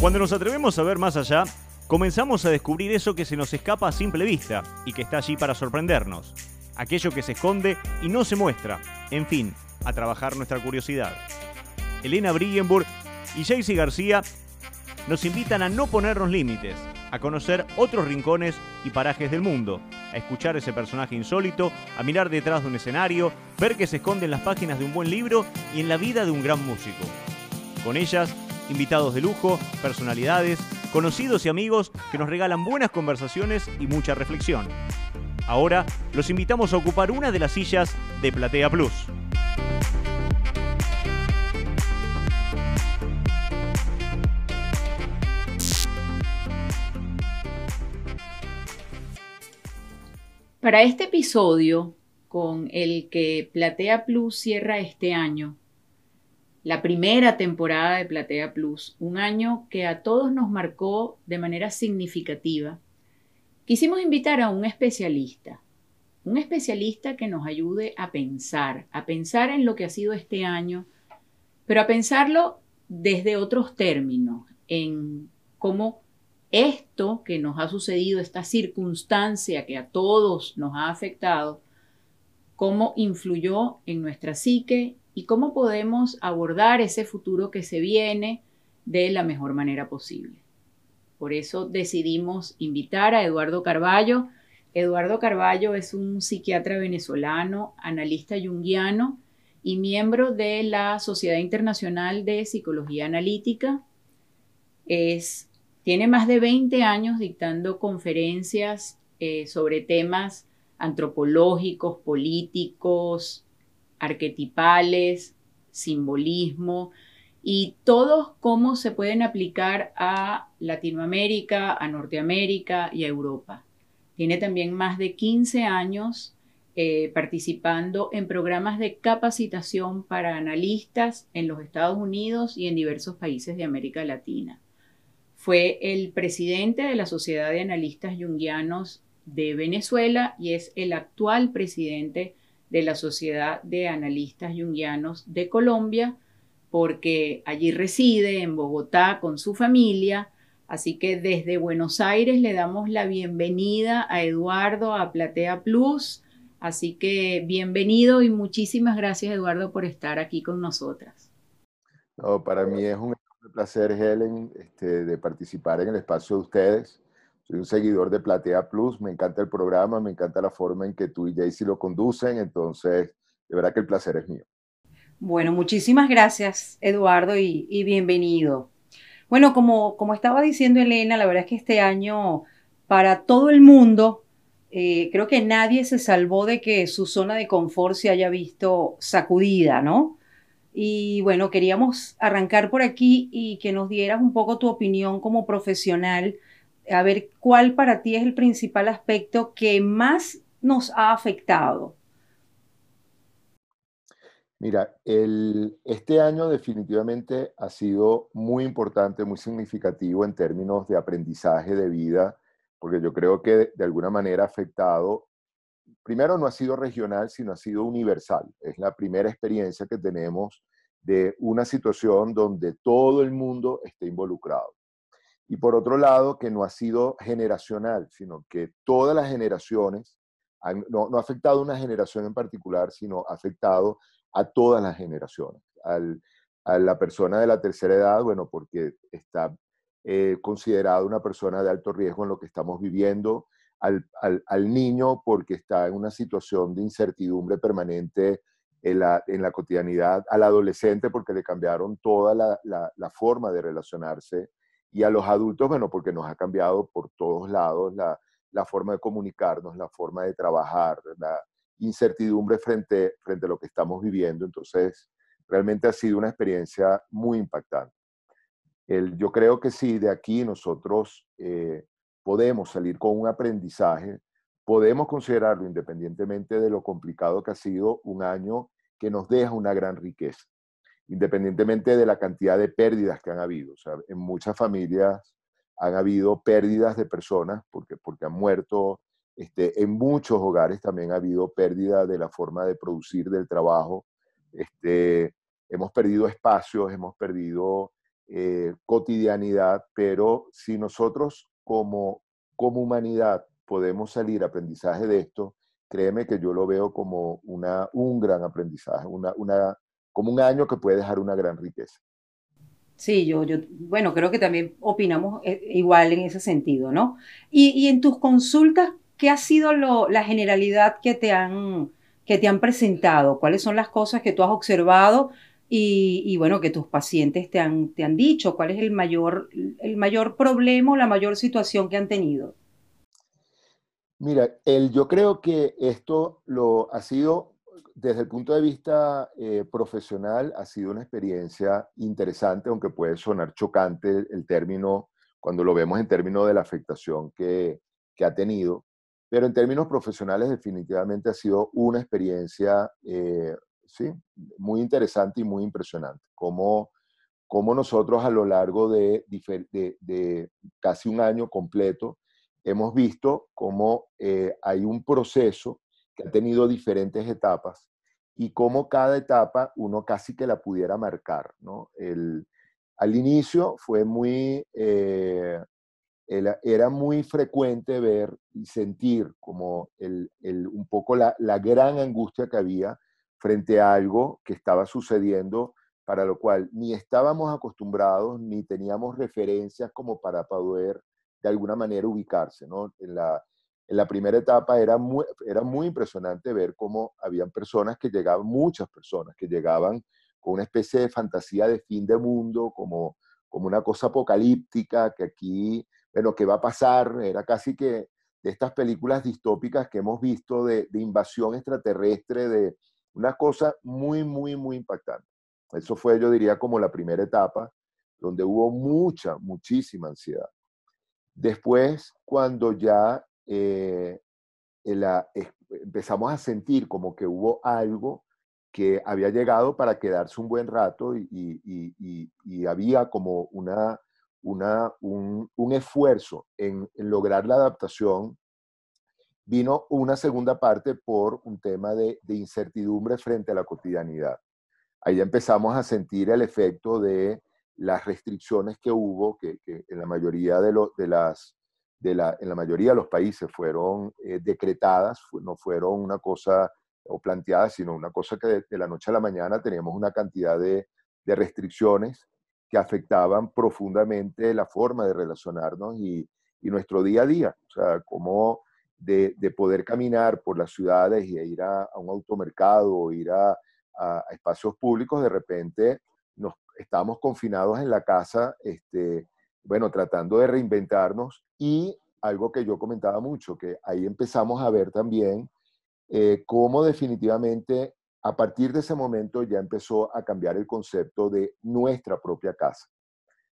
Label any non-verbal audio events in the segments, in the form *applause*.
Cuando nos atrevemos a ver más allá, comenzamos a descubrir eso que se nos escapa a simple vista y que está allí para sorprendernos. Aquello que se esconde y no se muestra. En fin, a trabajar nuestra curiosidad. Elena Brillenburg y Jaycee García nos invitan a no ponernos límites, a conocer otros rincones y parajes del mundo, a escuchar ese personaje insólito, a mirar detrás de un escenario, ver que se esconde en las páginas de un buen libro y en la vida de un gran músico. Con ellas invitados de lujo, personalidades, conocidos y amigos que nos regalan buenas conversaciones y mucha reflexión. Ahora los invitamos a ocupar una de las sillas de Platea Plus. Para este episodio, con el que Platea Plus cierra este año, la primera temporada de Platea Plus, un año que a todos nos marcó de manera significativa, quisimos invitar a un especialista, un especialista que nos ayude a pensar, a pensar en lo que ha sido este año, pero a pensarlo desde otros términos, en cómo esto que nos ha sucedido, esta circunstancia que a todos nos ha afectado, cómo influyó en nuestra psique y cómo podemos abordar ese futuro que se viene de la mejor manera posible. Por eso decidimos invitar a Eduardo Carballo. Eduardo Carballo es un psiquiatra venezolano, analista junguiano y miembro de la Sociedad Internacional de Psicología Analítica. Es, tiene más de 20 años dictando conferencias eh, sobre temas antropológicos, políticos, arquetipales, simbolismo y todos cómo se pueden aplicar a Latinoamérica, a Norteamérica y a Europa. Tiene también más de 15 años eh, participando en programas de capacitación para analistas en los Estados Unidos y en diversos países de América Latina. Fue el presidente de la Sociedad de Analistas Jungianos de Venezuela y es el actual presidente de la Sociedad de Analistas Jungianos de Colombia, porque allí reside en Bogotá con su familia. Así que desde Buenos Aires le damos la bienvenida a Eduardo a Platea Plus. Así que bienvenido y muchísimas gracias Eduardo por estar aquí con nosotras. para mí es un placer, Helen, este, de participar en el espacio de ustedes. Soy un seguidor de Platea Plus, me encanta el programa, me encanta la forma en que tú y Jaycee lo conducen, entonces de verdad que el placer es mío. Bueno, muchísimas gracias Eduardo y, bienvenido. Bueno, como, como estaba diciendo Elena, la verdad es que este año para todo el mundo, eh, creo que nadie se salvó de que su zona de confort se haya visto sacudida, ¿no? Y bueno, queríamos arrancar por aquí y que nos dieras un poco tu opinión como profesional a ver cuál para ti es el principal aspecto que más nos ha afectado. Mira, este año definitivamente ha sido muy importante, muy significativo en términos de aprendizaje de vida, porque yo creo que de, alguna manera ha afectado, primero no ha sido regional, sino ha sido universal. Es la primera experiencia que tenemos de una situación donde todo el mundo esté involucrado. Y por otro lado, que no ha sido generacional, sino que todas las generaciones, no, ha afectado a una generación en particular, sino ha afectado a todas las generaciones. a la persona de la tercera edad, bueno, porque está eh, considerado una persona de alto riesgo en lo que estamos viviendo, al, al, niño porque está en una situación de incertidumbre permanente en la, en la cotidianidad, al adolescente porque le cambiaron toda la, la, la forma de relacionarse y a los adultos, bueno, porque nos ha cambiado por todos lados la, la forma de comunicarnos, la forma de trabajar, la incertidumbre frente, frente a lo que estamos viviendo. Entonces, realmente ha sido una experiencia muy impactante. El, yo creo que sí, de aquí nosotros eh, podemos salir con un aprendizaje, podemos considerarlo independientemente de lo complicado que ha sido un año que nos deja una gran riqueza independientemente de la cantidad de pérdidas que han habido. O sea, en muchas familias han habido pérdidas de personas porque, porque han muerto. Este, en muchos hogares también ha habido pérdida de la forma de producir del trabajo. Este, hemos perdido espacios, hemos perdido eh, cotidianidad, pero si nosotros como, como humanidad podemos salir aprendizaje de esto, créeme que yo lo veo como una, un gran aprendizaje, una, una, como un año que puede dejar una gran riqueza. Sí, yo, yo, bueno, creo que también opinamos eh, igual en ese sentido, ¿no? Y, y en tus consultas, ¿qué ha sido lo, la generalidad que te, han, que te han presentado? ¿Cuáles son las cosas que tú has observado y, y, bueno, que tus pacientes te han, te han dicho? ¿Cuál es el mayor, el mayor problema o la mayor situación que han tenido? Mira, el, yo creo que esto lo ha sido, desde el punto de vista eh, profesional, ha sido una experiencia interesante, aunque puede sonar chocante el, término cuando lo vemos en términos de la afectación que, que, ha tenido. Pero en términos profesionales, definitivamente ha sido una experiencia eh, sí, muy interesante y muy impresionante. Como, como nosotros a lo largo de, de, de casi un año completo, hemos visto cómo eh, hay un proceso que ha tenido diferentes etapas y cómo cada etapa uno casi que la pudiera marcar. ¿no? El, al inicio fue muy, eh, era muy frecuente ver y sentir como el, el, un poco la, la gran angustia que había frente a algo que estaba sucediendo para lo cual ni estábamos acostumbrados ni teníamos referencias como para poder de alguna manera ubicarse. ¿no? En, la, en la primera etapa era muy, era muy impresionante ver cómo habían personas que llegaban, muchas personas que llegaban con una especie de fantasía de fin de mundo, como, como una cosa apocalíptica, que aquí, bueno, ¿qué va a pasar? Era casi que de estas películas distópicas que hemos visto de, de invasión extraterrestre, de una cosa muy, muy, muy impactante. Eso fue, yo diría, como la primera etapa, donde hubo mucha, muchísima ansiedad. Después, cuando ya eh, la, empezamos a sentir como que hubo algo que había llegado para quedarse un buen rato y, y, y, había como una, una, un, un esfuerzo en, en, lograr la adaptación, vino una segunda parte por un tema de, de incertidumbre frente a la cotidianidad. Ahí empezamos a sentir el efecto de las restricciones que hubo, que, que en la mayoría de, lo, de las, de la, en la mayoría de los países fueron eh, decretadas, no fueron una cosa o planteadas, sino una cosa que de, de, la noche a la mañana teníamos una cantidad de, de restricciones que afectaban profundamente la forma de relacionarnos y, y nuestro día a día. O sea, como de, de, poder caminar por las ciudades y ir a, a un automercado o ir a, a, a, espacios públicos, de repente nos estábamos confinados en la casa, este, bueno, tratando de reinventarnos y algo que yo comentaba mucho, que ahí empezamos a ver también eh, cómo definitivamente a partir de ese momento ya empezó a cambiar el concepto de nuestra propia casa.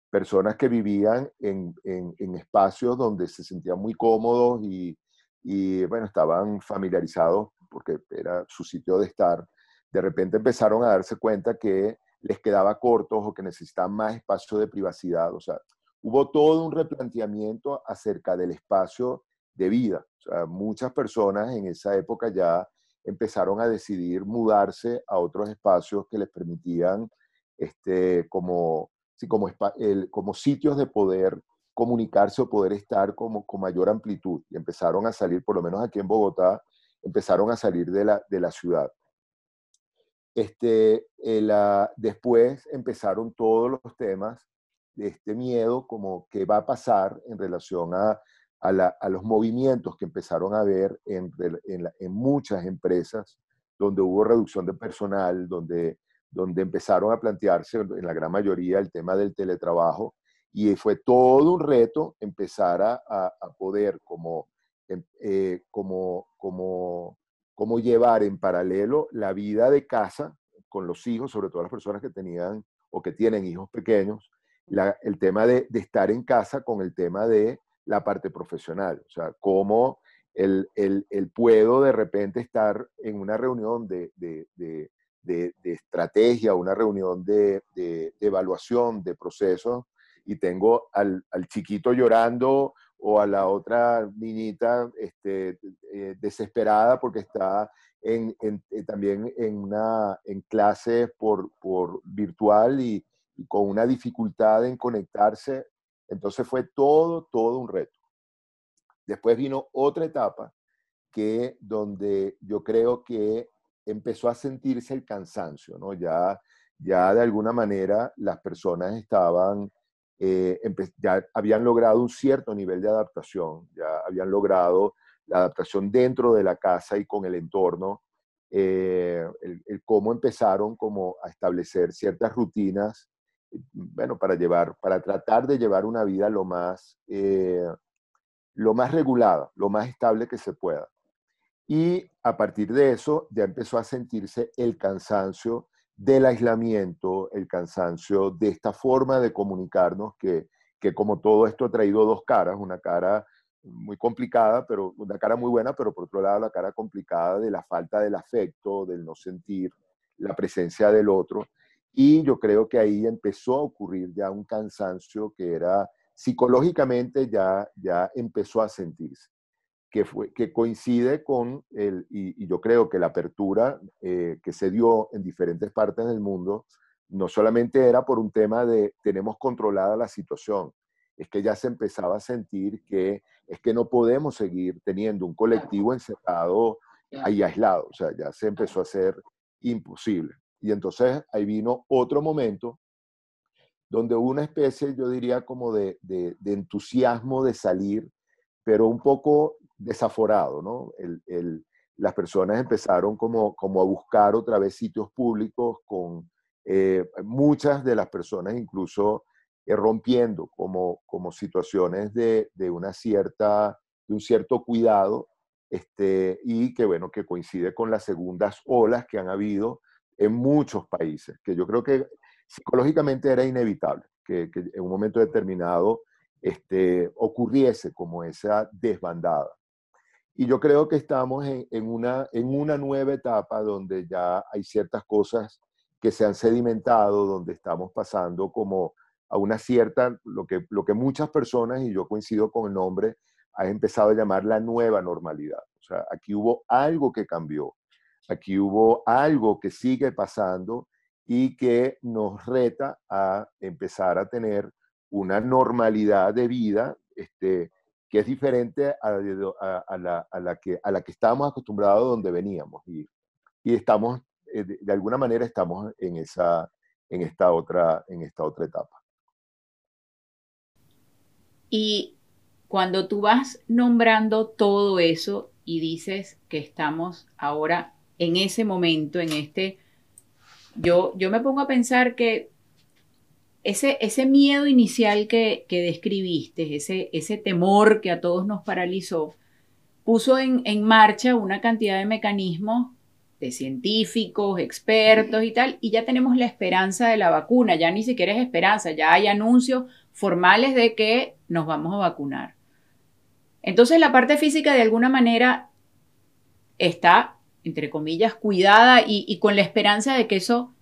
Personas que vivían en, en, en espacios donde se sentían muy cómodos y, y, bueno, estaban familiarizados porque era su sitio de estar, de repente empezaron a darse cuenta que les quedaba cortos o que necesitaban más espacio de privacidad. O sea, hubo todo un replanteamiento acerca del espacio de vida. Muchas personas en esa época ya empezaron a decidir mudarse a otros espacios que les permitían este, como, sí, como, el, como sitios de poder comunicarse o poder estar como, con mayor amplitud. Y empezaron a salir, por lo menos aquí en Bogotá, empezaron a salir de la, de la ciudad. Este, el, uh, después empezaron todos los temas este miedo, como qué va a pasar en relación a, a, la, a los movimientos que empezaron a ver en, en, en, muchas empresas, donde hubo reducción de personal, donde, donde empezaron a plantearse en la gran mayoría el tema del teletrabajo, y fue todo un reto empezar a, a, poder como, em, eh, como, como cómo llevar en paralelo la vida de casa con los hijos, sobre todo las personas que tenían o que tienen hijos pequeños, la, el tema de, de, estar en casa con el tema de la parte profesional, o sea, cómo el, el, el puedo de repente estar en una reunión de, de, de estrategia, una reunión de, evaluación de procesos y tengo al, al, chiquito llorando o a la otra niñita este, eh, desesperada porque está en, en, eh, también en, una, en clase por, por virtual y, con una dificultad en conectarse. Entonces fue todo, todo un reto. Después vino otra etapa que donde yo creo que empezó a sentirse el cansancio, ¿no? Ya, ya de alguna manera las personas estaban, eh, ya habían logrado un cierto nivel de adaptación, ya habían logrado la adaptación dentro de la casa y con el entorno, eh, el, cómo empezaron como a establecer ciertas rutinas, bueno, para llevar, para tratar de llevar una vida lo más, eh, lo más regulada, lo más estable que se pueda. Y a partir de eso ya empezó a sentirse el cansancio del aislamiento, el cansancio de esta forma de comunicarnos que, que como todo esto ha traído dos caras, una cara muy complicada, pero una cara muy buena, pero por otro lado la cara complicada de la falta del afecto, del no sentir la presencia del otro. Y yo creo que ahí empezó a ocurrir ya un cansancio que era psicológicamente ya, ya empezó a sentirse, que, fue, que coincide con el, y, yo creo que la apertura eh, que se dio en diferentes partes del mundo, no solamente era por un tema de tenemos controlada la situación, es que ya se empezaba a sentir que es que no podemos seguir teniendo un colectivo encerrado ahí aislado, o sea, ya se empezó a hacer imposible. Y entonces ahí vino otro momento donde una especie, yo diría, como de, de, entusiasmo de salir, pero un poco desaforado, ¿no? El, el, las personas empezaron como, como a buscar otra vez sitios públicos con eh, muchas de las personas incluso eh, rompiendo como, como situaciones de, de, una cierta, de un cierto cuidado, este, y que bueno, que coincide con las segundas olas que han habido en muchos países, que yo creo que psicológicamente era inevitable que, en un momento determinado este, ocurriese como esa desbandada. Y yo creo que estamos en, en, una, en una nueva etapa donde ya hay ciertas cosas que se han sedimentado, donde estamos pasando como a una cierta, lo que, lo que muchas personas, y yo coincido con el nombre, han empezado a llamar la nueva normalidad. O sea, aquí hubo algo que cambió, aquí hubo algo que sigue pasando y que nos reta a empezar a tener una normalidad de vida este, que es diferente a, la, que, a la que estábamos acostumbrados donde veníamos. Y, y estamos, eh, de, alguna manera, estamos en, esa, en, esta otra, en esta otra etapa. Y cuando tú vas nombrando todo eso y dices que estamos ahora en ese momento, en este, yo, yo me pongo a pensar que ese, ese miedo inicial que, que describiste, ese, ese temor que a todos nos paralizó, puso en, en marcha una cantidad de mecanismos de científicos, expertos y tal, y ya tenemos la esperanza de la vacuna, ya ni siquiera es esperanza, ya hay anuncios formales de que nos vamos a vacunar. Entonces la parte física de alguna manera está, entre comillas, cuidada y, con la esperanza de que eso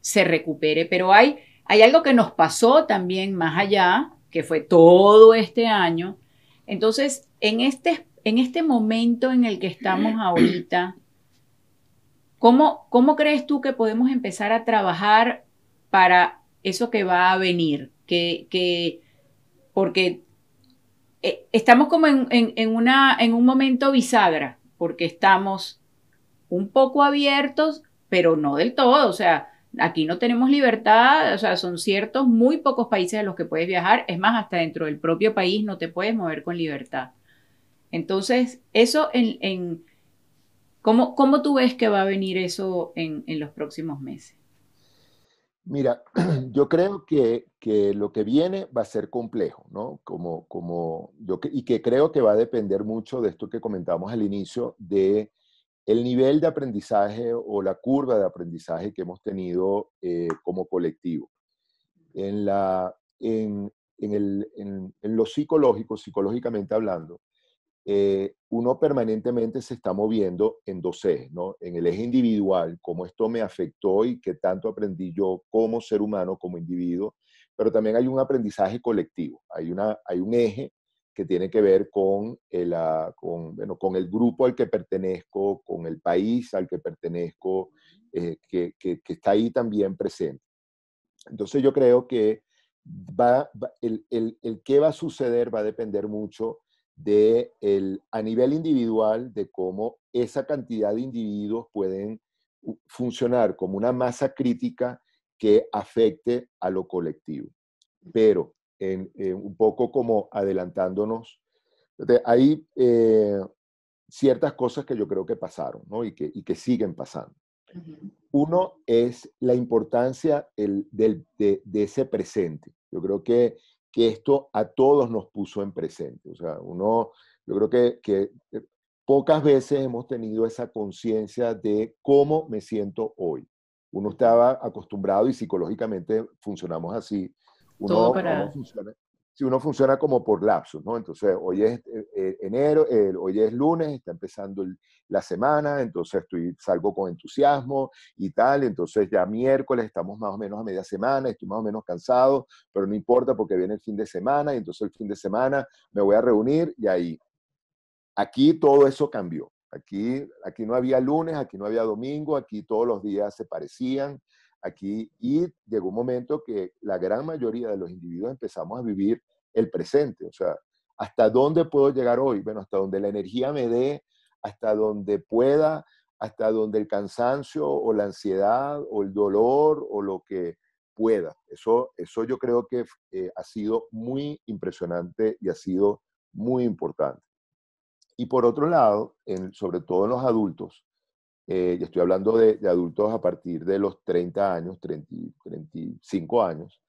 se recupere, pero hay, hay algo que nos pasó también más allá, que fue todo este año. Entonces, en este, en este momento en el que estamos *clears throat* ahorita, ¿cómo, ¿cómo crees tú que podemos empezar a trabajar para eso que va a venir? que, porque eh, estamos como en, una, en un momento bisagra, porque estamos un poco abiertos, pero no del todo, o sea, aquí no tenemos libertad, o sea, son ciertos muy pocos países a los que puedes viajar, es más, hasta dentro del propio país no te puedes mover con libertad. Entonces, eso en, en ¿cómo, ¿cómo, tú ves que va a venir eso en, en los próximos meses? Mira, *clears throat* yo creo que, que, lo que viene va a ser complejo, ¿no? Como, como yo, y que creo que va a depender mucho de esto que comentamos al inicio, de el nivel de aprendizaje o la curva de aprendizaje que hemos tenido eh, como colectivo. En, la, en, en, el, en, en, lo psicológico, psicológicamente hablando, eh, uno permanentemente se está moviendo en dos ejes, ¿no? En el eje individual, cómo esto me afectó y qué tanto aprendí yo como ser humano, como individuo, pero también hay un aprendizaje colectivo, hay, una, hay un eje que tiene que ver con el, ah, con, bueno, con el grupo al que pertenezco, con el país al que pertenezco, eh, que, que, que está ahí también presente. Entonces yo creo que va, el, el, el, qué va a suceder va a depender mucho de el, a nivel individual de cómo esa cantidad de individuos pueden funcionar como una masa crítica que afecte a lo colectivo. Pero en, un poco como adelantándonos, hay eh, ciertas cosas que yo creo que pasaron ¿no? y, que, y que siguen pasando. Uno es la importancia el, del, de, de, ese presente. Yo creo que, que, esto a todos nos puso en presente. O sea, uno, yo creo que, que eh, pocas veces hemos tenido esa conciencia de cómo me siento hoy. Uno estaba acostumbrado y psicológicamente funcionamos así. Uno, Todo para si uno funciona como por lapsos, ¿no? Entonces, hoy es eh, eh, enero, hoy es lunes, está empezando la semana, entonces estoy, salgo con entusiasmo y tal, entonces ya miércoles estamos más o menos a media semana, estoy más o menos cansado, pero no importa porque viene el fin de semana y entonces el fin de semana me voy a reunir y ahí. Aquí todo eso cambió. Aquí, aquí no había lunes, aquí no había domingo, aquí todos los días se parecían, aquí y llegó un momento que la gran mayoría de los individuos empezamos a vivir el presente, o sea, ¿hasta dónde puedo llegar hoy? Bueno, hasta donde la energía me dé, hasta donde pueda, hasta donde el cansancio o la ansiedad o el dolor o lo que pueda. Eso, eso yo creo que eh, ha sido muy impresionante y ha sido muy importante. Y por otro lado, en, sobre todo en los adultos, eh, estoy hablando de, adultos a partir de los 30 años, 30, 35 años,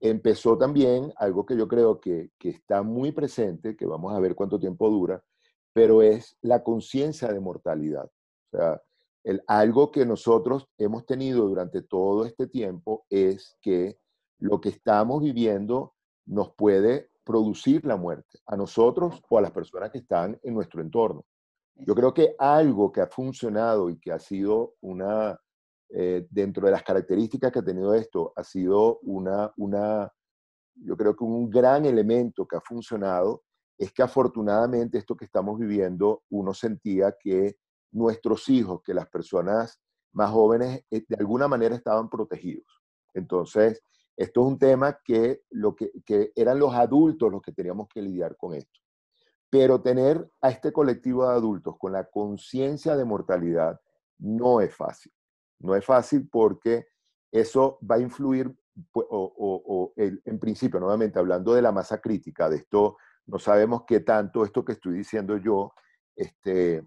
empezó también algo que yo creo que, que está muy presente, que vamos a ver cuánto tiempo dura, pero es la conciencia de mortalidad. O sea, el, algo que nosotros hemos tenido durante todo este tiempo es que lo que estamos viviendo nos puede producir la muerte, a nosotros o a las personas que están en nuestro entorno. Yo creo que algo que ha funcionado y que ha sido una, eh, dentro de las características que ha tenido esto, ha sido una, una, yo creo que un gran elemento que ha funcionado es que afortunadamente esto que estamos viviendo, uno sentía que nuestros hijos, que las personas más jóvenes, eh, de alguna manera estaban protegidos. Entonces, esto es un tema que, lo que, que eran los adultos los que teníamos que lidiar con esto. Pero tener a este colectivo de adultos con la conciencia de mortalidad no es fácil. No es fácil porque eso va a influir, o, en principio, nuevamente hablando de la masa crítica, de esto, no sabemos qué tanto esto que estoy diciendo yo, este,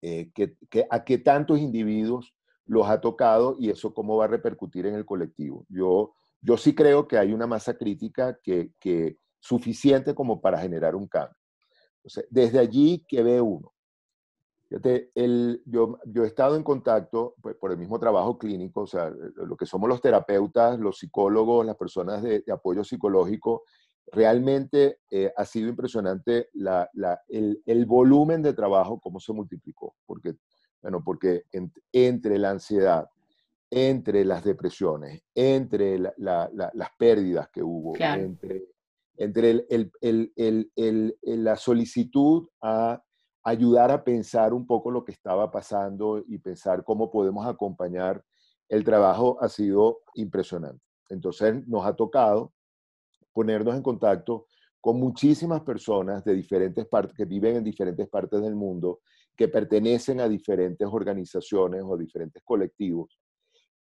eh, que, a qué tantos individuos los ha tocado y eso cómo va a repercutir en el colectivo. Yo, yo sí creo que hay una masa crítica que suficiente como para generar un cambio desde allí, ¿qué ve uno? el, yo, yo, he estado en contacto pues, por el mismo trabajo clínico, o sea, lo que somos los terapeutas, los psicólogos, las personas de, apoyo psicológico, realmente eh, ha sido impresionante la, la, el, el, volumen de trabajo, cómo se multiplicó, porque, bueno, porque entre la ansiedad, entre las depresiones, entre las pérdidas que hubo, entre entre la solicitud a ayudar a pensar un poco lo que estaba pasando y pensar cómo podemos acompañar, el trabajo ha sido impresionante. Entonces nos ha tocado ponernos en contacto con muchísimas personas de diferentes partes, que viven en diferentes partes del mundo, que pertenecen a diferentes organizaciones o diferentes colectivos,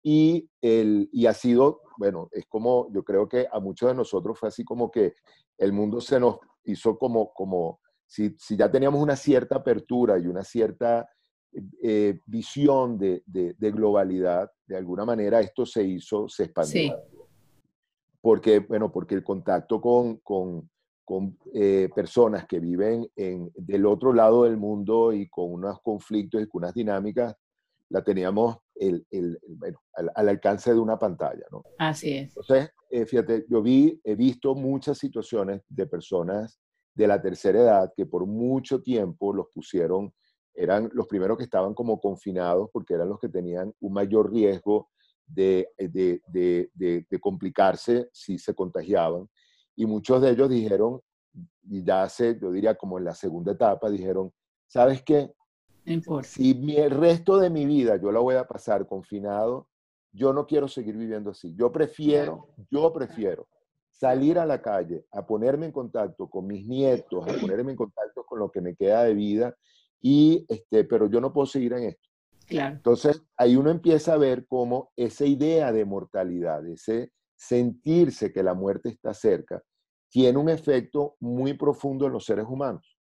y, el, y ha sido, bueno, es como, yo creo que a muchos de nosotros fue así como que el mundo se nos hizo como, como si, si ya teníamos una cierta apertura y una cierta eh, visión de, de, globalidad, de alguna manera esto se hizo, se expandió. Porque, bueno, porque el contacto con, con, con eh, personas que viven en, del otro lado del mundo y con unos conflictos y con unas dinámicas la teníamos el, el, bueno, al, alcance de una pantalla. ¿no? Así es. Entonces, eh, fíjate, yo vi, he visto muchas situaciones de personas de la tercera edad que por mucho tiempo los pusieron, eran los primeros que estaban como confinados porque eran los que tenían un mayor riesgo de, de, de, de complicarse si se contagiaban. Y muchos de ellos dijeron, y ya hace, yo diría como en la segunda etapa, dijeron, ¿sabes qué? Si el resto de mi vida yo la voy a pasar confinado, yo no quiero seguir viviendo así. Yo prefiero, yo prefiero salir a la calle, a ponerme en contacto con mis nietos, a ponerme en contacto con lo que me queda de vida, y este, pero yo no puedo seguir en esto. Claro. Entonces, ahí uno empieza a ver cómo esa idea de mortalidad, ese sentirse que la muerte está cerca, tiene un efecto muy profundo en los seres humanos.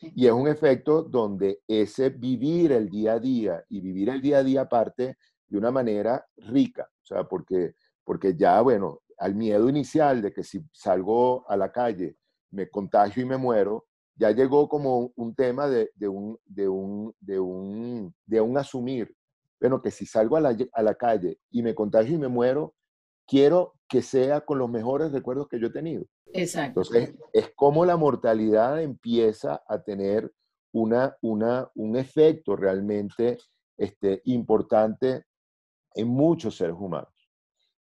Y es un efecto donde ese vivir el día a día y vivir el día a día parte de una manera rica, o sea, porque, porque ya, bueno, al miedo inicial de que si salgo a la calle me contagio y me muero, ya llegó como un tema de, un, de, un, de, un, de un asumir, bueno, que si salgo a la, a la calle y me contagio y me muero, quiero que sea con los mejores recuerdos que yo he tenido. Exacto. Entonces, es como la mortalidad empieza a tener una, una, un efecto realmente este, importante en muchos seres humanos.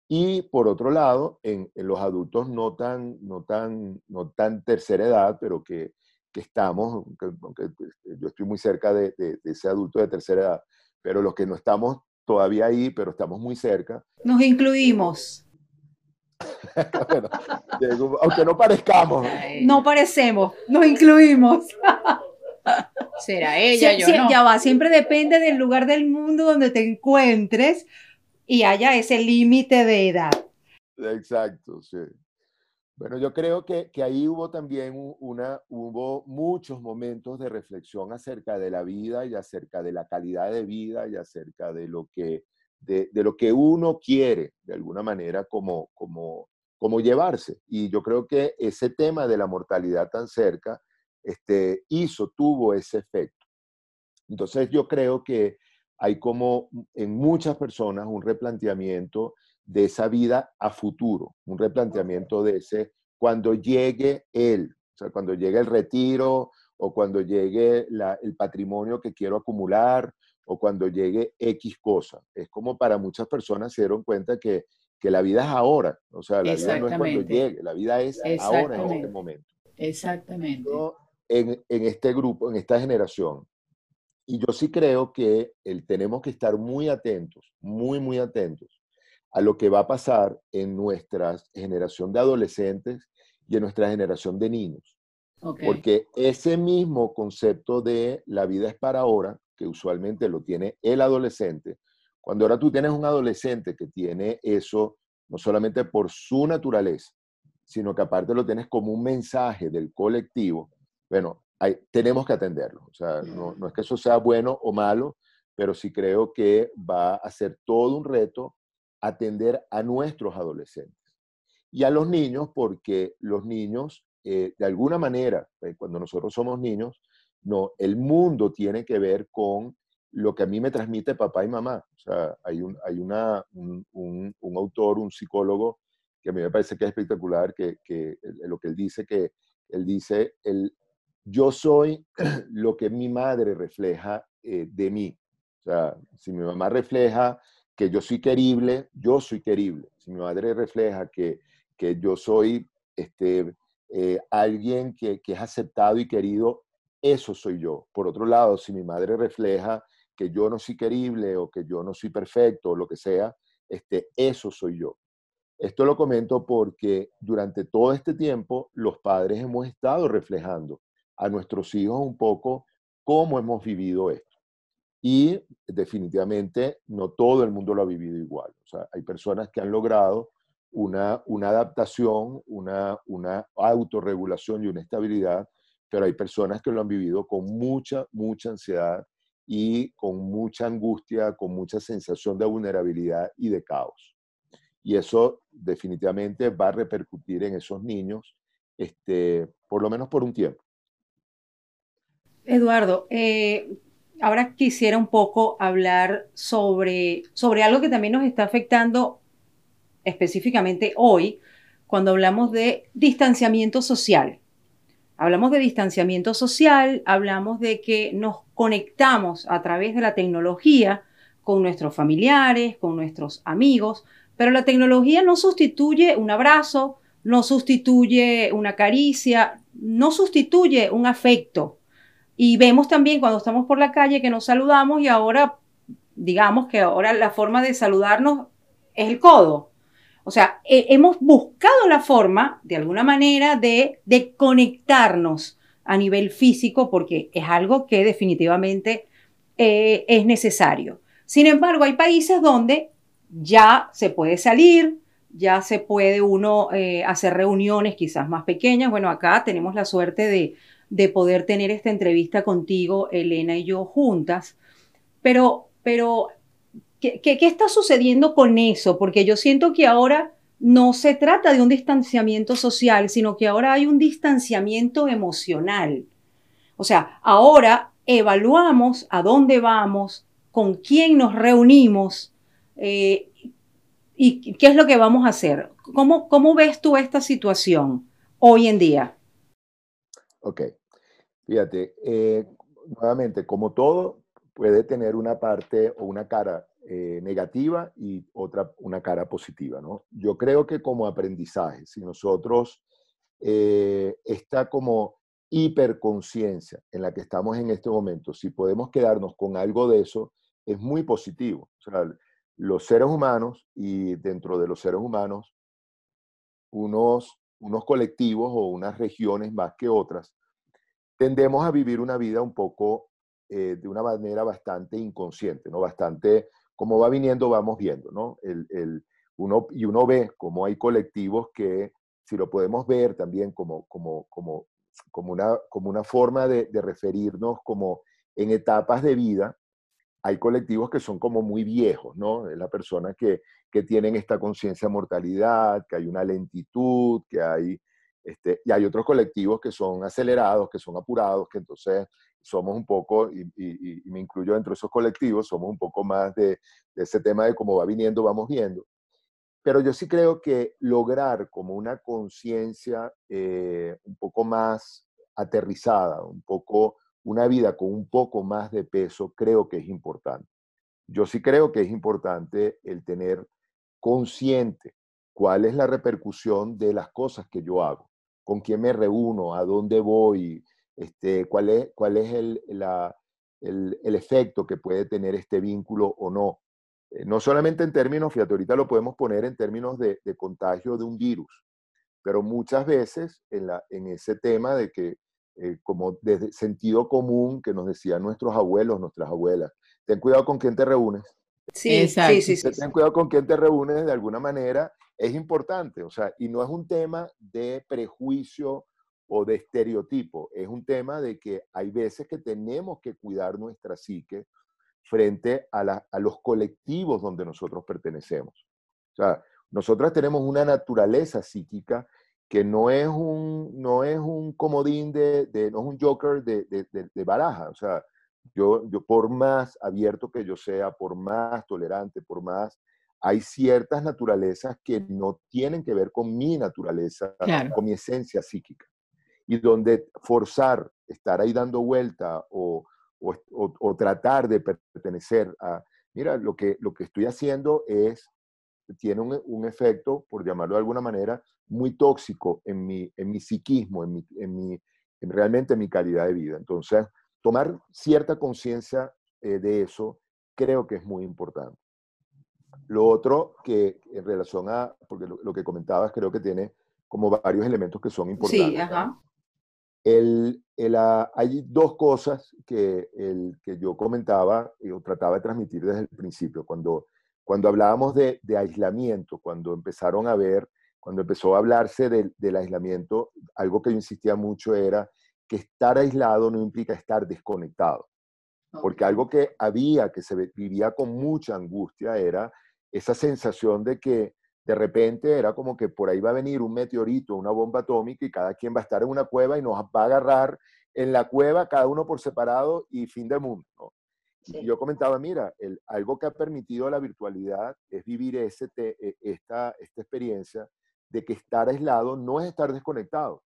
Y por otro lado, en, los adultos no tan, no, tan, no tan tercera edad, pero que, que estamos, aunque, este, yo estoy muy cerca de, de, ese adulto de tercera edad, pero los que no estamos todavía ahí, pero estamos muy cerca. Nos incluimos. *laughs* aunque no parezcamos. No parecemos, nos incluimos. *laughs* Será ella, yo no. Ya va, siempre depende del lugar del mundo donde te encuentres y haya ese límite de edad. Exacto, sí. Bueno, yo creo que, que, ahí hubo también una, hubo muchos momentos de reflexión acerca de la vida y acerca de la calidad de vida y acerca de lo que, de, de lo que uno quiere, de alguna manera, como, como, como llevarse. Y yo creo que ese tema de la mortalidad tan cerca este, hizo, tuvo ese efecto. Entonces yo creo que hay como en muchas personas un replanteamiento de esa vida a futuro, un replanteamiento de ese cuando llegue él, o sea, cuando llegue el retiro o cuando llegue el patrimonio que quiero acumular o cuando llegue X cosa. Es como para muchas personas se dieron cuenta que, que la vida es ahora, o sea, la vida no es cuando llegue, la vida es ahora en este momento. Exactamente. en, en este grupo, en esta generación, y yo sí creo que el, tenemos que estar muy atentos, muy, muy atentos a lo que va a pasar en nuestra generación de adolescentes y en nuestra generación de niños. Porque ese mismo concepto de la vida es para ahora, que usualmente lo tiene el adolescente, cuando ahora tú tienes un adolescente que tiene eso, no solamente por su naturaleza, sino que aparte lo tienes como un mensaje del colectivo, bueno, tenemos que atenderlo. O sea, no, no, es que eso sea bueno o malo, pero sí creo que va a ser todo un reto atender a nuestros adolescentes y a los niños, porque los niños, eh, de alguna manera, eh, cuando nosotros somos niños, no, el mundo tiene que ver con lo que a mí me transmite papá y mamá. O sea, hay, un, hay una, un, un, autor, un psicólogo, que a mí me parece que es espectacular, que, que lo que él dice, que él dice, el, yo soy *clears throat* lo que mi madre refleja eh, de mí. O sea, si mi mamá refleja que yo soy querible, yo soy querible. Si mi madre refleja que, que yo soy este, eh, alguien que, que, es aceptado y querido, eso soy yo. Por otro lado, si mi madre refleja que yo no soy querible o que yo no soy perfecto o lo que sea, este, eso soy yo. Esto lo comento porque durante todo este tiempo los padres hemos estado reflejando a nuestros hijos un poco cómo hemos vivido esto. Y definitivamente no todo el mundo lo ha vivido igual. Hay personas que han logrado una, una adaptación, una, una autorregulación y una estabilidad, pero hay personas que lo han vivido con mucha, mucha ansiedad y con mucha angustia, con mucha sensación de vulnerabilidad y de caos. Y eso definitivamente va a repercutir en esos niños, este, por lo menos por un tiempo. Eduardo, eh, ahora quisiera un poco hablar sobre, sobre algo que también nos está afectando específicamente hoy, cuando hablamos de distanciamiento social. Hablamos de distanciamiento social, hablamos de que nos conectamos a través de la tecnología con nuestros familiares, con nuestros amigos, pero la tecnología no sustituye un abrazo, no sustituye una caricia, no sustituye un afecto. Y vemos también cuando estamos por la calle que nos saludamos y ahora, digamos que ahora la forma de saludarnos es el codo. O sea, hemos buscado la forma, de alguna manera, de, de conectarnos a nivel físico porque es algo que definitivamente eh, es necesario. Sin embargo, hay países donde ya se puede salir, ya se puede uno eh, hacer reuniones quizás más pequeñas. Bueno, acá tenemos la suerte de, de, poder tener esta entrevista contigo, Elena y yo juntas. Pero, pero ¿qué, qué, qué está sucediendo con eso? Porque yo siento que ahora no se trata de un distanciamiento social, sino que ahora hay un distanciamiento emocional. O sea, ahora evaluamos a dónde vamos, con quién nos reunimos eh, y qué es lo que vamos a hacer. ¿Cómo, ¿Cómo ves tú esta situación hoy en día? Ok, fíjate, eh, nuevamente, como todo, puede tener una parte o una cara eh, negativa y otra, una cara positiva, ¿no? Yo creo que como aprendizaje, si nosotros, eh, esta como hiperconciencia en la que estamos en este momento, si podemos quedarnos con algo de eso, es muy positivo. O sea, los seres humanos y dentro de los seres humanos, unos, unos colectivos o unas regiones más que otras, tendemos a vivir una vida un poco eh, de una manera bastante inconsciente, ¿no? Bastante como va viniendo, vamos viendo, ¿no? El, uno, y uno ve cómo hay colectivos que, si lo podemos ver también como, como, como, como, una, como una forma de, referirnos como en etapas de vida, hay colectivos que son como muy viejos, ¿no? Es la persona que, que tienen esta conciencia de mortalidad, que hay una lentitud, que hay, este, y hay otros colectivos que son acelerados, que son apurados, que entonces somos un poco, y, me incluyo dentro de esos colectivos, somos un poco más de, ese tema de cómo va viniendo, vamos viendo. Pero yo sí creo que lograr como una conciencia eh, un poco más aterrizada, un poco, una vida con un poco más de peso, creo que es importante. Yo sí creo que es importante el tener consciente cuál es la repercusión de las cosas que yo hago, con quién me reúno, a dónde voy, este, cuál es, cuál es el, el, efecto que puede tener este vínculo o no. Eh, no solamente en términos, fíjate, ahorita lo podemos poner en términos de, contagio de un virus, pero muchas veces en, la, en ese tema de que, eh, como desde sentido común que nos decían nuestros abuelos, nuestras abuelas, ten cuidado con quién te reúnes. Sí, sí, sí, sí, Ten cuidado con quién te reúnes de alguna manera, es importante, o sea, y no es un tema de prejuicio o de estereotipo, es un tema de que hay veces que tenemos que cuidar nuestra psique frente a, los colectivos donde nosotros pertenecemos. O sea, nosotras tenemos una naturaleza psíquica que no es un, no es un comodín de, no es un joker de, de, baraja. O sea, yo, yo por más abierto que yo sea, por más tolerante, por más, hay ciertas naturalezas que no tienen que ver con mi naturaleza, con mi esencia psíquica y donde forzar, estar ahí dando vuelta o, o, tratar de pertenecer a, mira, lo que, lo que estoy haciendo es, tiene un, un, efecto, por llamarlo de alguna manera, muy tóxico en mi, en mi psiquismo, en, mi, en, mi, en realmente en mi calidad de vida. Entonces, tomar cierta conciencia eh, de eso creo que es muy importante. Lo otro que en relación a, porque lo, lo, que comentabas creo que tiene como varios elementos que son importantes. Sí, ajá. El, ah, hay dos cosas que, el, que yo comentaba y trataba de transmitir desde el principio. Cuando, cuando hablábamos de, de aislamiento, cuando empezaron a ver, cuando empezó a hablarse del, del aislamiento, algo que yo insistía mucho era que estar aislado no implica estar desconectado. Porque algo que había, que se vivía con mucha angustia, era esa sensación de que de repente era como que por ahí va a venir un meteorito, una bomba atómica y cada quien va a estar en una cueva y nos va a agarrar en la cueva, cada uno por separado y fin del mundo. Y yo comentaba, mira, el, algo que ha permitido la virtualidad es vivir ese e, esta, esta experiencia de que estar aislado no es estar desconectado.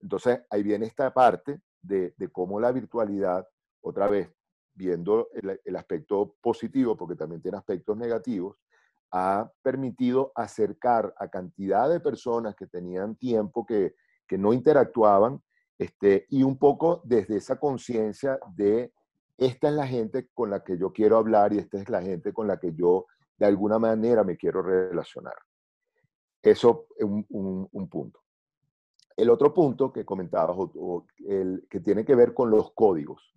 Entonces, ahí viene esta parte de, cómo la virtualidad, otra vez, viendo el, aspecto positivo, porque también tiene aspectos negativos, ha permitido acercar a cantidad de personas que tenían tiempo que, no interactuaban este, y un poco desde esa conciencia de esta es la gente con la que yo quiero hablar y esta es la gente con la que yo de alguna manera me quiero relacionar. Eso es un, punto. El otro punto que comentabas, el, que tiene que ver con los códigos.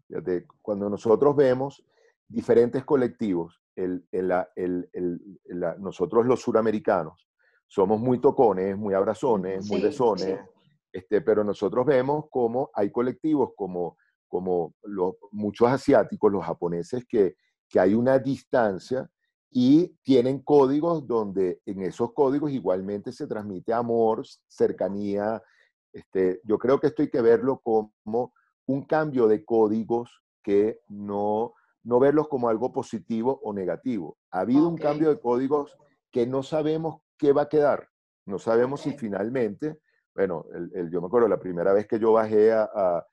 Cuando nosotros vemos diferentes colectivos, el, nosotros los suramericanos somos muy tocones, muy abrazones, muy besones, este, pero nosotros vemos como hay colectivos como, como los, muchos asiáticos, los japoneses, que, que hay una distancia y tienen códigos donde en esos códigos igualmente se transmite amor, cercanía. Este, yo creo que esto hay que verlo como un cambio de códigos que no, no verlos como algo positivo o negativo. Ha habido un cambio de códigos que no sabemos qué va a quedar. No sabemos si finalmente, bueno, el, yo me acuerdo la primera vez que yo bajé a, a,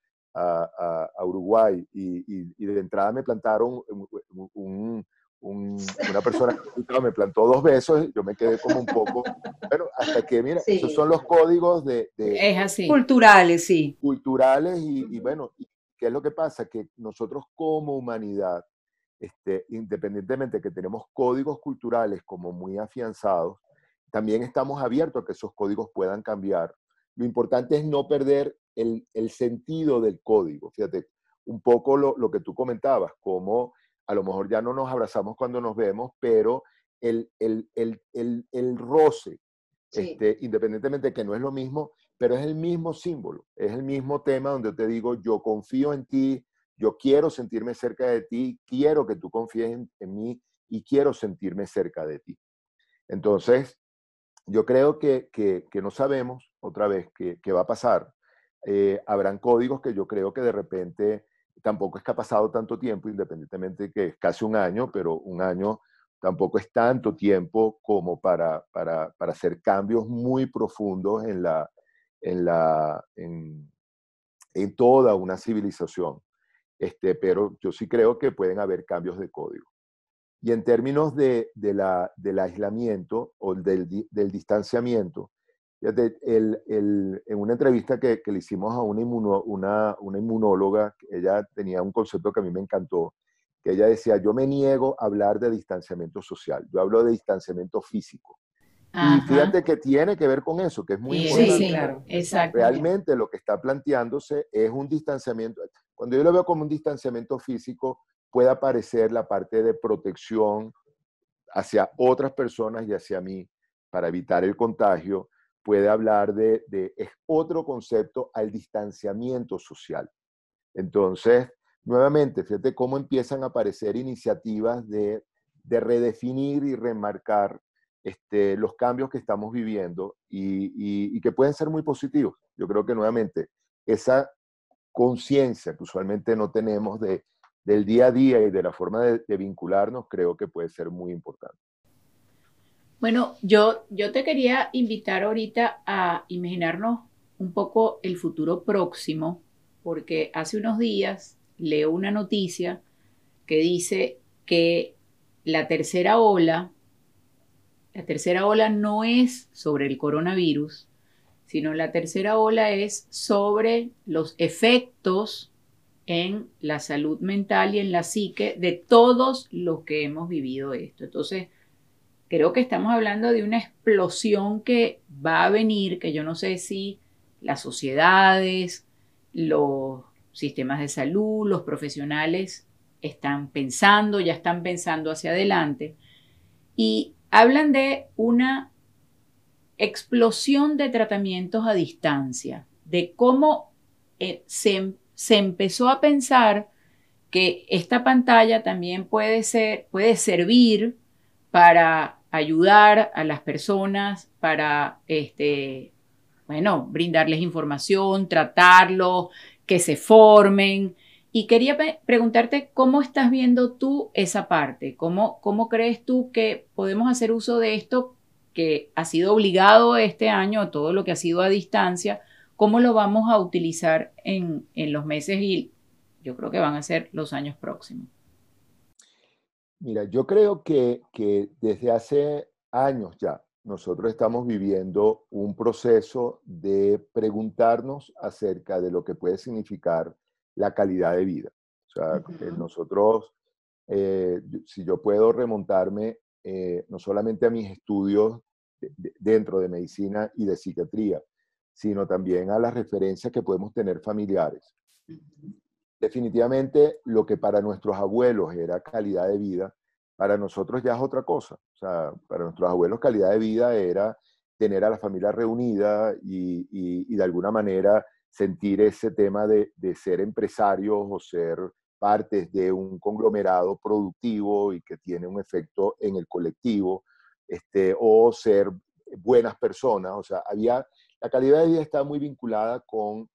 a, Uruguay y, y, de entrada me plantaron un *laughs* una persona me plantó dos besos, yo me quedé como un poco, bueno, hasta que, mira, esos son los códigos de, es así. Culturales, sí. Culturales y, bueno, ¿qué es lo que pasa? Que nosotros como humanidad, este, independientemente de que tenemos códigos culturales como muy afianzados, también estamos abiertos a que esos códigos puedan cambiar. Lo importante es no perder el, el sentido del código. Fíjate, un poco lo, lo que tú comentabas, como a lo mejor ya no nos abrazamos cuando nos vemos, pero el, el, el, el roce, este, independientemente de que no es lo mismo, pero es el mismo símbolo, es el mismo tema donde te digo, yo confío en ti, yo quiero sentirme cerca de ti, quiero que tú confíes en, mí y quiero sentirme cerca de ti. Entonces, yo creo que, que, que no sabemos otra vez qué, qué va a pasar. Eh, habrán códigos que yo creo que de repente tampoco es que ha pasado tanto tiempo, independientemente de que es casi un año, pero un año tampoco es tanto tiempo como para, para, para hacer cambios muy profundos en, la, en, la, en, toda una civilización. Este, pero yo sí creo que pueden haber cambios de código. Y en términos de, de la, del aislamiento o del, del distanciamiento, el, el, en una entrevista que, que le hicimos a una, una, una, inmunóloga, ella tenía un concepto que a mí me encantó, que ella decía, yo me niego a hablar de distanciamiento social, yo hablo de distanciamiento físico. Y fíjate que tiene que ver con eso, que es muy importante. Sí, claro, exacto. Realmente lo que está planteándose es un distanciamiento. Cuando yo lo veo como un distanciamiento físico, puede aparecer la parte de protección hacia otras personas y hacia mí para evitar el contagio, puede hablar de, es otro concepto al distanciamiento social. Entonces, nuevamente, fíjate cómo empiezan a aparecer iniciativas de, redefinir y remarcar este, los cambios que estamos viviendo y, que pueden ser muy positivos. Yo creo que nuevamente esa conciencia que usualmente no tenemos de, del día a día y de la forma de vincularnos, creo que puede ser muy importante. Bueno, yo, yo te quería invitar ahorita a imaginarnos un poco el futuro próximo, porque hace unos días leo una noticia que dice que la tercera ola, la tercera ola no es sobre el coronavirus, sino la tercera ola es sobre los efectos en la salud mental y en la psique de todos los que hemos vivido esto. Entonces, creo que estamos hablando de una explosión que va a venir, que yo no sé si las sociedades, los sistemas de salud, los profesionales están pensando, ya están pensando hacia adelante, y hablan de una explosión de tratamientos a distancia, de cómo eh, se, se, empezó a pensar que esta pantalla también puede, ser, puede servir para ayudar a las personas para, este, bueno, brindarles información, tratarlos, que se formen. Y quería preguntarte cómo estás viendo tú esa parte, cómo, cómo crees tú que podemos hacer uso de esto que ha sido obligado este año, todo lo que ha sido a distancia, cómo lo vamos a utilizar en, en los meses y yo creo que van a ser los años próximos. Mira, yo creo que, desde hace años ya nosotros estamos viviendo un proceso de preguntarnos acerca de lo que puede significar la calidad de vida. O sea, nosotros, eh, si yo puedo remontarme eh, no solamente a mis estudios dentro de medicina y de psiquiatría, sino también a las referencias que podemos tener familiares. Definitivamente lo que para nuestros abuelos era calidad de vida, para nosotros ya es otra cosa. O sea, para nuestros abuelos calidad de vida era tener a la familia reunida y, de alguna manera sentir ese tema de, ser empresarios o ser partes de un conglomerado productivo y que tiene un efecto en el colectivo, este, o ser buenas personas. O sea, había, la calidad de vida está muy vinculada con,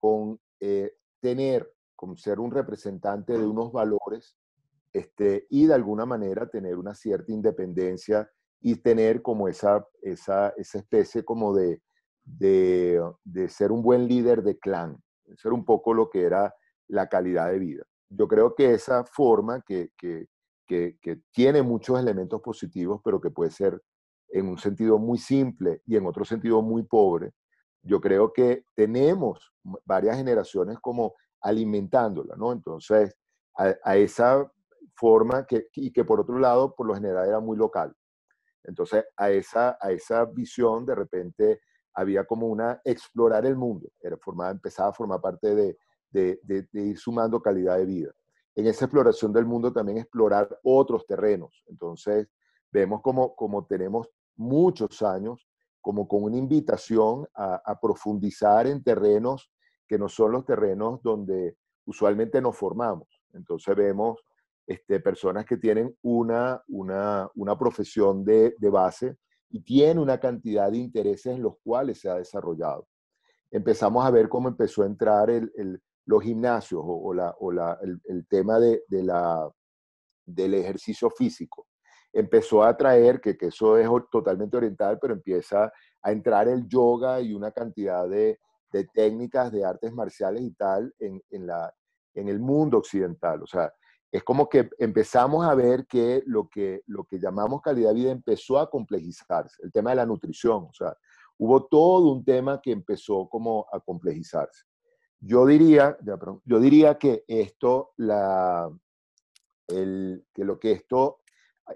con eh, tener, con ser un representante de unos valores este, y de alguna manera tener una cierta independencia y tener como esa, esa, esa especie como de, de, de, ser un buen líder de clan, ser un poco lo que era la calidad de vida. Yo creo que esa forma que, que, que, que tiene muchos elementos positivos, pero que puede ser en un sentido muy simple y en otro sentido muy pobre, yo creo que tenemos varias generaciones como alimentándola, ¿no? Entonces, a, esa forma que, y que por otro lado, por lo general era muy local. Entonces, a esa, a esa visión de repente había como una explorar el mundo, era formada, empezaba a formar parte de, de, de, ir sumando calidad de vida. En esa exploración del mundo también explorar otros terrenos. Entonces, vemos como, como tenemos muchos años como con una invitación a, profundizar en terrenos que no son los terrenos donde usualmente nos formamos. Entonces vemos este, personas que tienen una, una, una profesión de, de, base y tienen una cantidad de intereses en los cuales se ha desarrollado. Empezamos a ver cómo empezó a entrar el, el, los gimnasios o, la, o la, el, tema de, de, la, del ejercicio físico. Empezó a traer, que, que eso es totalmente oriental, pero empieza a entrar el yoga y una cantidad de, de técnicas de artes marciales y tal en, en, la, en el mundo occidental. O sea, es como que empezamos a ver que lo que, lo que llamamos calidad de vida empezó a complejizarse, el tema de la nutrición, o sea, hubo todo un tema que empezó como a complejizarse. Yo diría, yo diría que esto, la, el, que lo que esto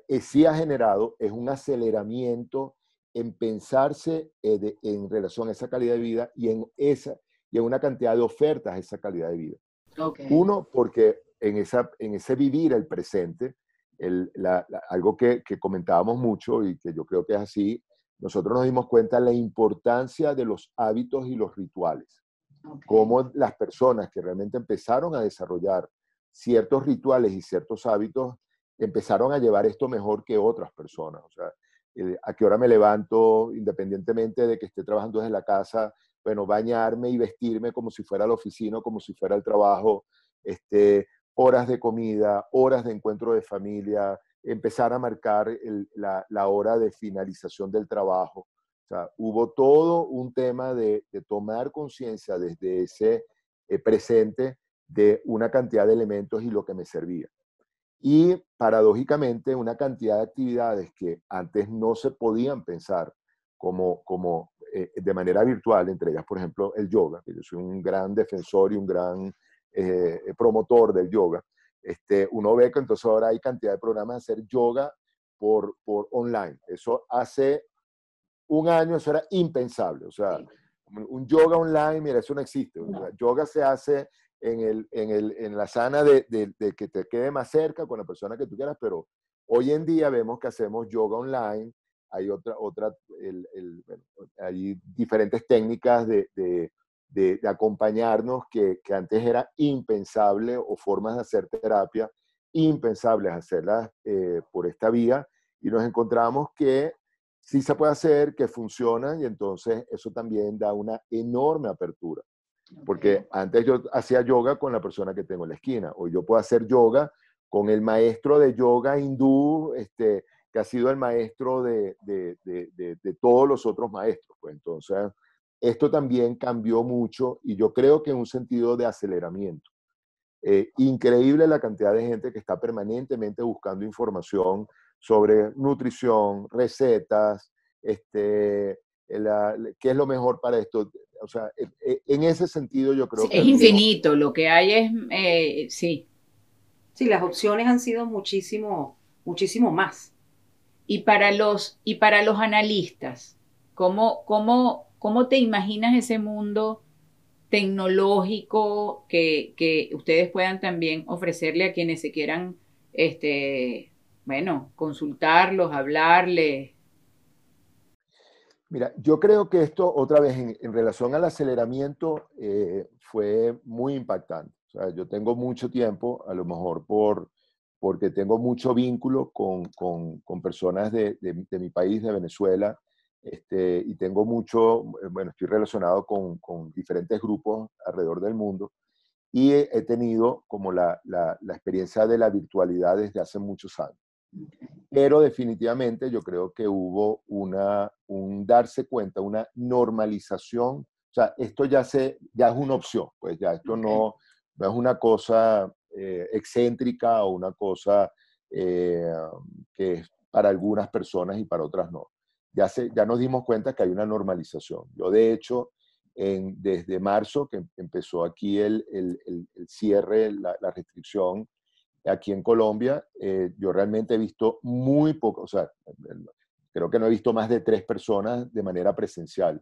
eh, sí ha generado es un aceleramiento en pensarse eh, en relación a esa calidad de vida y en, esa, y en una cantidad de ofertas a esa calidad de vida. Uno, porque en, esa, en ese vivir el presente, el, algo que, que, comentábamos mucho y que yo creo que es así, nosotros nos dimos cuenta de la importancia de los hábitos y los rituales. Cómo las personas que realmente empezaron a desarrollar ciertos rituales y ciertos hábitos empezaron a llevar esto mejor que otras personas. O sea, eh, a qué hora me levanto, independientemente de que esté trabajando desde la casa, bueno, bañarme y vestirme como si fuera la oficina, como si fuera el trabajo, este, horas de comida, horas de encuentro de familia, empezar a marcar la, hora de finalización del trabajo. O sea, hubo todo un tema de, tomar conciencia desde ese eh, presente de una cantidad de elementos y lo que me servía. Y paradójicamente, una cantidad de actividades que antes no se podían pensar como, como eh, de manera virtual, entre ellas, por ejemplo, el yoga, que yo soy un gran defensor y un gran eh, promotor del yoga, este, uno ve que entonces ahora hay cantidad de programas de hacer yoga por, por online. Eso hace un año, eso era impensable. O sea, un yoga online, mira, eso no existe. yoga se hace en, el, en, el, en la sana de, de, de, que te quede más cerca con la persona que tú quieras, pero hoy en día vemos que hacemos yoga online. Hay otra, otra el, el, hay diferentes técnicas de, de, acompañarnos que, que, antes era impensable o formas de hacer terapia impensables hacerlas eh, por esta vía y nos encontramos que sí se puede hacer, que funciona y entonces eso también da una enorme apertura. Porque antes yo hacía yoga con la persona que tengo en la esquina, o yo puedo hacer yoga con el maestro de yoga hindú, este, que ha sido el maestro de, de, de, de todos los otros maestros. Pues entonces, esto también cambió mucho y yo creo que en un sentido de aceleramiento. Eh, increíble la cantidad de gente que está permanentemente buscando información sobre nutrición, recetas, este, qué es lo mejor para esto. O sea, e, e, en ese sentido yo creo que... Es infinito, lo que hay es, eh, sí. Sí, las opciones han sido muchísimo, muchísimo más. Y para los, y para los analistas, ¿cómo, cómo, cómo te imaginas ese mundo tecnológico que, que, ustedes puedan también ofrecerle a quienes se quieran, este, bueno, consultarlos, hablarles? Mira, yo creo que esto, otra vez, en, relación al aceleramiento, eh, fue muy impactante. O sea, yo tengo mucho tiempo, a lo mejor por, porque tengo mucho vínculo con, con, con personas de, de, mi país, de Venezuela, este, y tengo mucho, bueno, estoy relacionado con, con diferentes grupos alrededor del mundo, y he, he tenido como la, la, la experiencia de la virtualidad desde hace muchos años. Pero definitivamente yo creo que hubo una, un darse cuenta, una normalización. O sea, esto ya, se, ya es una opción, pues ya esto no, no es una cosa eh, excéntrica o una cosa eh, que es para algunas personas y para otras no. Ya, se, ya nos dimos cuenta que hay una normalización. Yo, de hecho, en, desde marzo, que empezó aquí el, el, el cierre, la, la, restricción aquí en Colombia, eh, yo realmente he visto muy poco, o sea, creo que no he visto más de tres personas de manera presencial.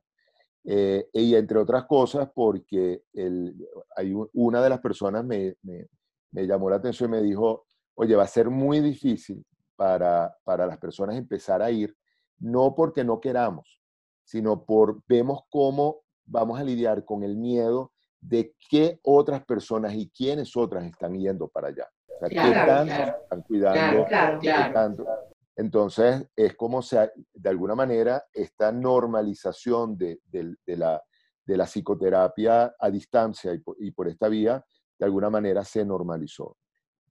Eh, y entre otras cosas, porque el, hay una de las personas me, me, me, llamó la atención y me dijo, oye, va a ser muy difícil para, para las personas empezar a ir, no porque no queramos, sino por vemos cómo vamos a lidiar con el miedo de qué otras personas y quiénes otras están yendo para allá están cuidando, Entonces, es como se, de alguna manera, esta normalización de, la, de la psicoterapia a distancia y por, esta vía, de alguna manera se normalizó.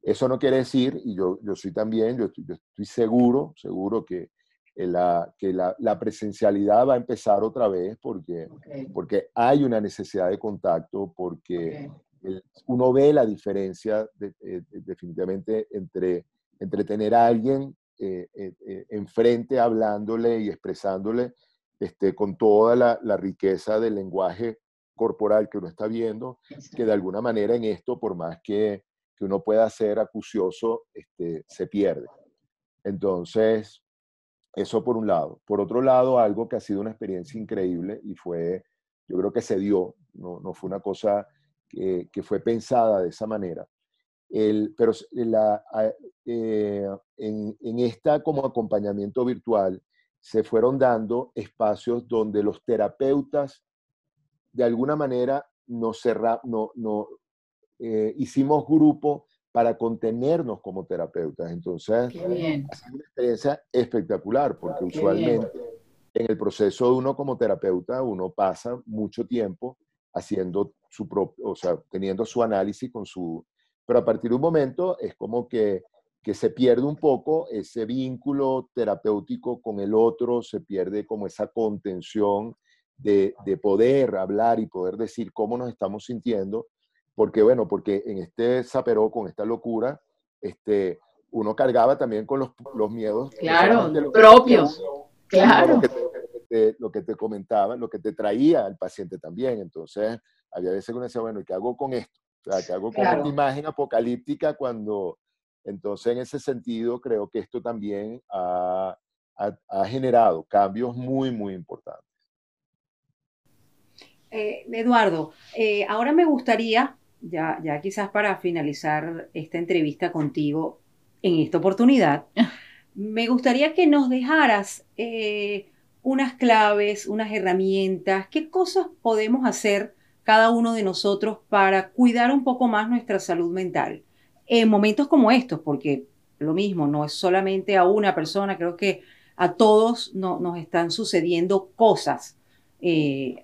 Eso no quiere decir, y yo, yo soy también, yo estoy, seguro, seguro que, la, que la, presencialidad va a empezar otra vez porque, porque hay una necesidad de contacto, porque uno ve la diferencia eh, definitivamente entre, entre tener a alguien eh, eh, enfrente hablándole y expresándole este, con toda la, la, riqueza del lenguaje corporal que uno está viendo, que de alguna manera en esto, por más que, que uno pueda ser acucioso, este, se pierde. Entonces, eso por un lado. Por otro lado, algo que ha sido una experiencia increíble y fue, yo creo que se dio, no, no fue una cosa que, fue pensada de esa manera. El, pero la, eh, en, en esta como acompañamiento virtual se fueron dando espacios donde los terapeutas de alguna manera nos cerra, no, no, eh, hicimos grupo para contenernos como terapeutas. Entonces, es una experiencia espectacular porque usualmente en el proceso de uno como terapeuta uno pasa mucho tiempo haciendo su propio, o sea, teniendo su análisis con su... Pero a partir de un momento es como que, que se pierde un poco ese vínculo terapéutico con el otro, se pierde como esa contención de, de poder hablar y poder decir cómo nos estamos sintiendo, porque bueno, porque en este zaperó, con esta locura, este, uno cargaba también con los, los miedos. Claro, propios. claro lo que te comentaba, lo que te traía al paciente también. Entonces, había veces que uno decía, bueno, ¿y qué hago con esto? O sea, ¿qué hago con esta imagen apocalíptica cuando... Entonces, en ese sentido, creo que esto también ha, ha, generado cambios muy, muy importantes. Eh, Eduardo, eh, ahora me gustaría, ya, ya quizás para finalizar esta entrevista contigo en esta oportunidad, me gustaría que nos dejaras eh, unas claves, unas herramientas, qué cosas podemos hacer cada uno de nosotros para cuidar un poco más nuestra salud mental en momentos como estos, porque lo mismo, no es solamente a una persona, creo que a todos nos están sucediendo cosas eh,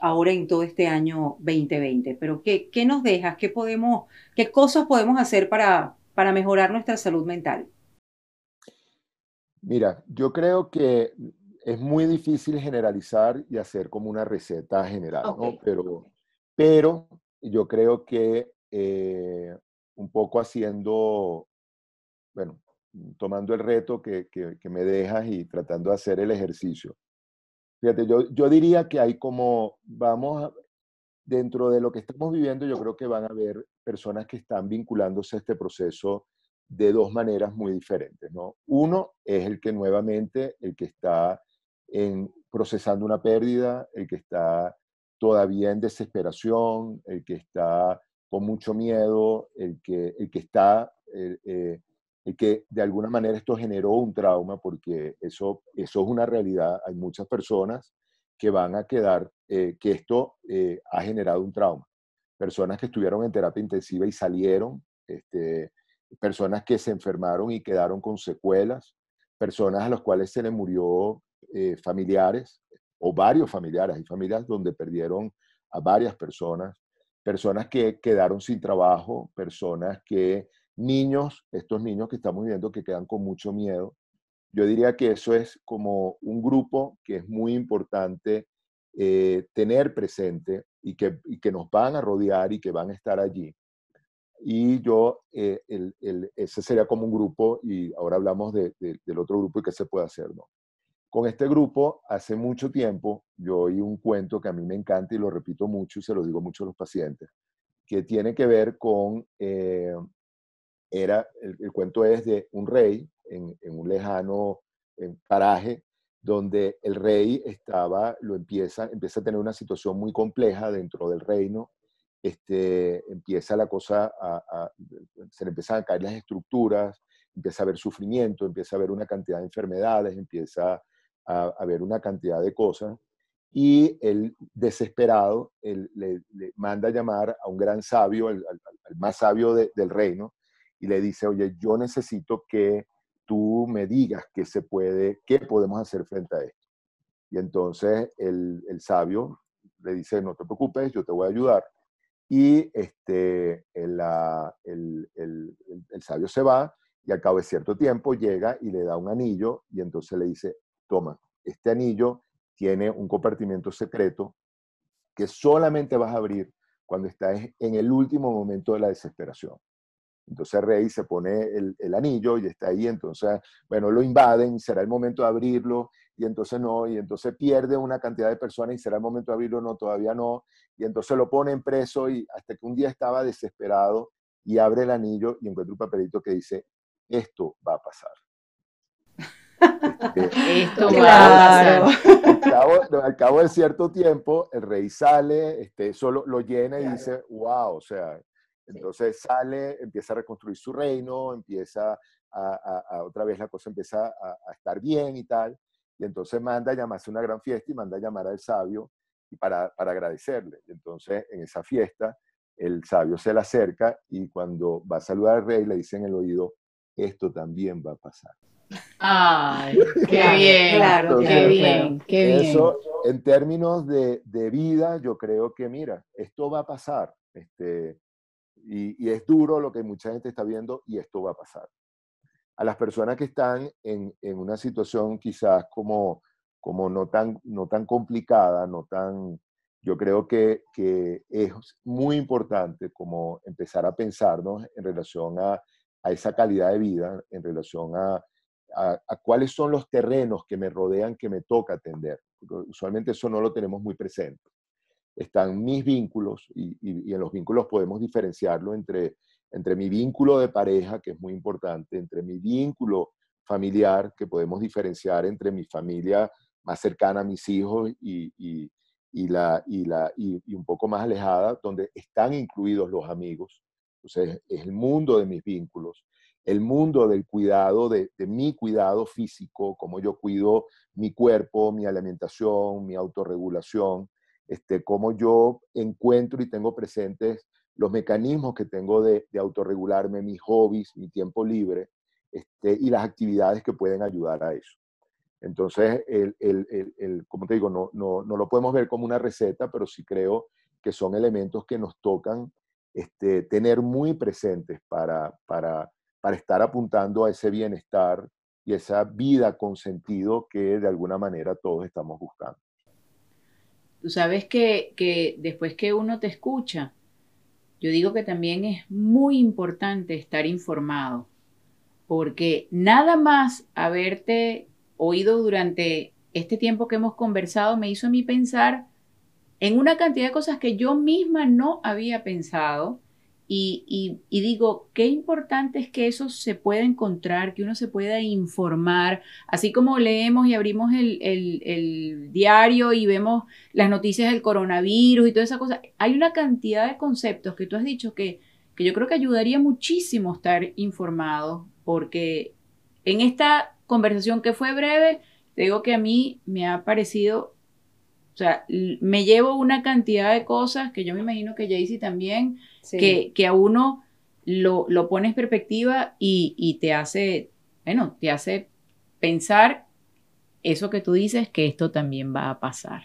ahora en todo este año 2020. Pero ¿qué, qué nos dejas? ¿Qué, podemos, ¿Qué cosas podemos hacer para, para mejorar nuestra salud mental? Mira, yo creo que es muy difícil generalizar y hacer como una receta general, ¿no? Pero, pero yo creo que eh, un poco haciendo, bueno, tomando el reto que, que, me dejas y tratando de hacer el ejercicio. Fíjate, yo, yo diría que hay como, vamos, dentro de lo que estamos viviendo, yo creo que van a haber personas que están vinculándose a este proceso de dos maneras muy diferentes. ¿no? Uno es el que nuevamente, el que está en, procesando una pérdida, el que está todavía en desesperación, el que está con mucho miedo, el que, el que está, eh, el que de alguna manera esto generó un trauma, porque eso, eso es una realidad. Hay muchas personas que van a quedar, eh, que esto eh, ha generado un trauma. Personas que estuvieron en terapia intensiva y salieron, este, personas que se enfermaron y quedaron con secuelas, personas a las cuales se les murió familiares o varios familiares. Hay familias donde perdieron a varias personas personas que quedaron sin trabajo, personas que, niños, estos niños que estamos viendo que quedan con mucho miedo. Yo diría que eso es como un grupo que es muy importante eh, tener presente y que, que, nos van a rodear y que van a estar allí. Y yo, eh, el, ese sería como un grupo, y ahora hablamos del otro grupo y qué se puede hacer, ¿no? Con este grupo, hace mucho tiempo, yo oí un cuento que a mí me encanta y lo repito mucho y se lo digo mucho a los pacientes, que tiene que ver con, eh, era, el, cuento es de un rey en, un lejano paraje, donde el rey estaba, lo empieza, empieza a tener una situación muy compleja dentro del reino, este, empieza la cosa a, se le empiezan a caer las estructuras, empieza a haber sufrimiento, empieza a haber una cantidad de enfermedades, empieza a, ver una cantidad de cosas y él, desesperado, le, manda a llamar a un gran sabio, el, más sabio del reino, y le dice, oye, yo necesito que tú me digas qué se puede, qué podemos hacer frente a esto. Y entonces el, sabio le dice, no te preocupes, yo te voy a ayudar. Y este, el, el sabio se va y al cabo de cierto tiempo llega y le da un anillo y entonces le dice, toma, este anillo tiene un compartimiento secreto que solamente vas a abrir cuando estás en el último momento de la desesperación. Entonces rey se pone el, anillo y está ahí, entonces, bueno, lo invaden, será el momento de abrirlo, y entonces no, y entonces pierde una cantidad de personas y será el momento de abrirlo, no, todavía no, y entonces lo ponen preso y hasta que un día estaba desesperado y abre el anillo y encuentra un papelito que dice, esto va a pasar. Esto claro. Al cabo, de cierto tiempo, el rey sale, este, solo lo llena y dice, wow, o sea, entonces sale, empieza a reconstruir su reino, empieza a, otra vez la cosa empieza a, estar bien y tal, y entonces manda a llamarse una gran fiesta y manda a llamar al sabio y para, para agradecerle. Entonces, en esa fiesta, el sabio se le acerca y cuando va a saludar al rey le dice en el oído, esto también va a pasar. Ay, *laughs* qué bien, claro, qué bien, qué bien. Eso, en términos de, de, vida, yo creo que, mira, esto va a pasar. Este, y, y, es duro lo que mucha gente está viendo y esto va a pasar. A las personas que están en, en una situación quizás como, como no, tan, no tan complicada, no tan... Yo creo que, que es muy importante como empezar a pensarnos en relación a, a esa calidad de vida, en relación a a, cuáles son los terrenos que me rodean que me toca atender. usualmente eso no lo tenemos muy presente. Están mis vínculos y, en los vínculos podemos diferenciarlo entre, entre mi vínculo de pareja, que es muy importante, entre mi vínculo familiar, que podemos diferenciar entre mi familia más cercana a mis hijos y, y, la, y, la, y, un poco más alejada, donde están incluidos los amigos. Entonces, es el mundo de mis vínculos el mundo del cuidado, de, mi cuidado físico, cómo yo cuido mi cuerpo, mi alimentación, mi autorregulación, este, cómo yo encuentro y tengo presentes los mecanismos que tengo de, autorregularme, mis hobbies, mi tiempo libre este, y las actividades que pueden ayudar a eso. Entonces, el, como te digo, no, no, no, lo podemos ver como una receta, pero sí creo que son elementos que nos tocan este, tener muy presentes para, para para estar apuntando a ese bienestar y esa vida con sentido que de alguna manera todos estamos buscando. Tú sabes que, que después que uno te escucha, yo digo que también es muy importante estar informado, porque nada más haberte oído durante este tiempo que hemos conversado me hizo a mí pensar en una cantidad de cosas que yo misma no había pensado y, digo, qué importante es que eso se pueda encontrar, que uno se pueda informar, así como leemos y abrimos el, diario y vemos las noticias del coronavirus y toda esa cosa. Hay una cantidad de conceptos que tú has dicho que, que yo creo que ayudaría muchísimo estar informado, porque en esta conversación que fue breve, te digo que a mí me ha parecido sea, me llevo una cantidad de cosas que yo me imagino que Jaycee también, que, que, a uno lo, lo pone en perspectiva y, te hace, bueno, te hace pensar eso que tú dices, que esto también va a pasar.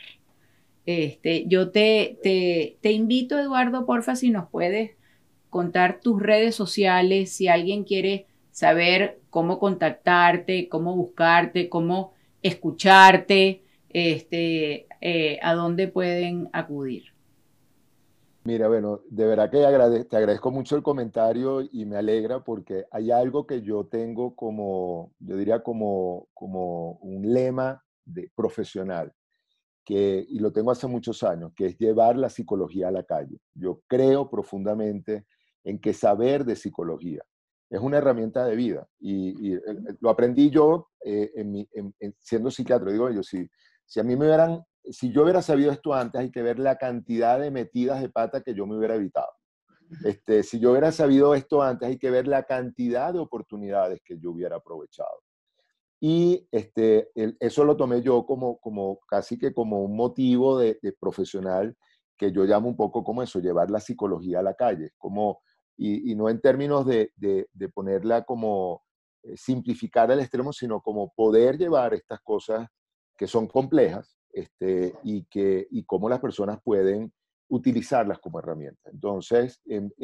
Este, yo te, te, te invito, Eduardo, porfa, si nos puedes contar tus redes sociales, si alguien quiere saber cómo contactarte, cómo buscarte, cómo escucharte, este, eh, a dónde pueden acudir. Mira, bueno, de verdad que te agradezco mucho el comentario y me alegra porque hay algo que yo tengo como, yo diría como, como un lema de profesional, que, y lo tengo hace muchos años, que es llevar la psicología a la calle. Yo creo profundamente en que saber de psicología es una herramienta de vida y, eh, lo aprendí yo eh, en siendo psiquiatra. Digo yo, si, si a mí me hubieran si yo hubiera sabido esto antes, hay que ver la cantidad de metidas de pata que yo me hubiera evitado. Este, si yo hubiera sabido esto antes, hay que ver la cantidad de oportunidades que yo hubiera aprovechado. Y este, eso lo tomé yo como, como casi que como un motivo de, profesional que yo llamo un poco como eso, llevar la psicología a la calle, como, y, no en términos de, de, de ponerla como eh, simplificar al extremo, sino como poder llevar estas cosas que son complejas este, y, que, y cómo las personas pueden utilizarlas como herramienta. Entonces, en,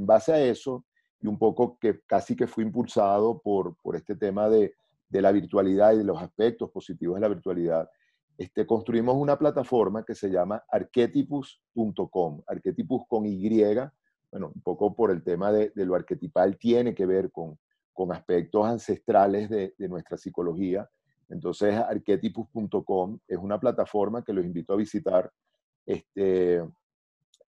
base a eso, y un poco que casi que fui impulsado por, por este tema de, de, la virtualidad y de los aspectos positivos de la virtualidad, este, construimos una plataforma que se llama arquetipus.com, arquetipus con Y, bueno, un poco por el tema de, lo arquetipal, tiene que ver con, con aspectos ancestrales de nuestra psicología, entonces, arquetipus.com es una plataforma que los invito a visitar. Este,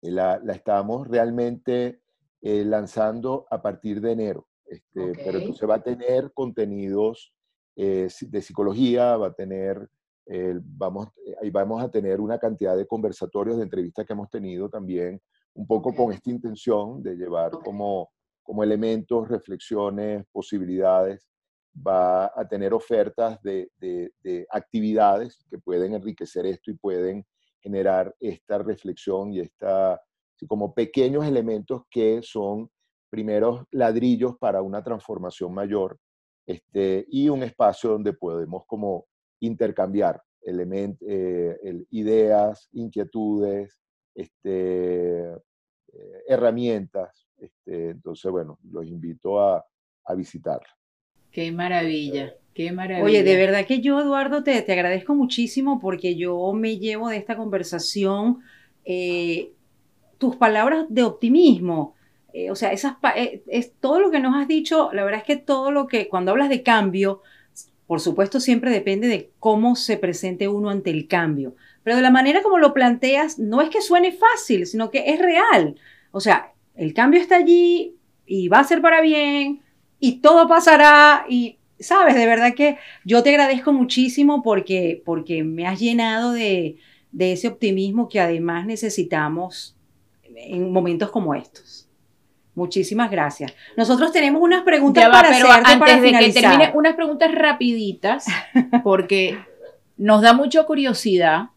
la, la estamos realmente eh, lanzando a partir de enero. Este, Pero entonces va a tener contenidos eh, de psicología, va a tener, eh, vamos, ahí vamos a tener una cantidad de conversatorios, de entrevistas que hemos tenido también, un poco con esta intención de llevar como, como elementos, reflexiones, posibilidades va a tener ofertas de, actividades que pueden enriquecer esto y pueden generar esta reflexión y esta, como pequeños elementos que son primeros ladrillos para una transformación mayor este, y un espacio donde podemos como intercambiar eh, ideas, inquietudes, este, eh, herramientas. Este, entonces, bueno, los invito a, a visitarla. Qué maravilla, qué maravilla. Oye, de verdad que yo, Eduardo, te, te agradezco muchísimo porque yo me llevo de esta conversación eh, tus palabras de optimismo. Eh, o sea, esas, eh, es, todo lo que nos has dicho, la verdad es que todo lo que, cuando hablas de cambio, por supuesto siempre depende de cómo se presente uno ante el cambio. Pero de la manera como lo planteas, no es que suene fácil, sino que es real. O sea, el cambio está allí y va a ser para bien, y todo pasará y, sabes, de verdad que yo te agradezco muchísimo porque, porque me has llenado de, ese optimismo que además necesitamos en momentos como estos. Muchísimas gracias. Nosotros tenemos unas preguntas para pero antes de que termine, unas preguntas rapiditas, *laughs* porque nos da mucha curiosidad.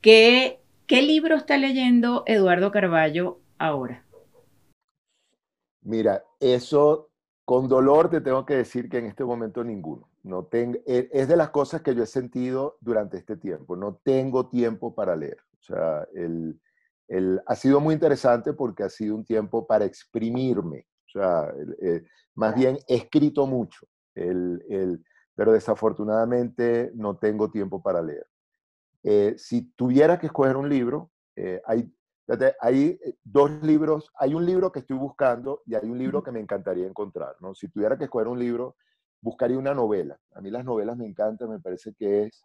¿Qué, ¿Qué libro está leyendo Eduardo Carballo ahora? Mira, eso con dolor te tengo que decir que en este momento ninguno. No tengo, e, es de las cosas que yo he sentido durante este tiempo. No tengo tiempo para leer. O sea, el, el, ha sido muy interesante porque ha sido un tiempo para exprimirme. O sea, eh, más bien he escrito mucho, el, pero desafortunadamente no tengo tiempo para leer. Eh, si tuviera que escoger un libro, eh, hay hay eh, dos libros, hay un libro que estoy buscando y hay un libro que me encantaría encontrar, ¿no? Si tuviera que escoger un libro, buscaría una novela. A mí las novelas me encantan, me parece que es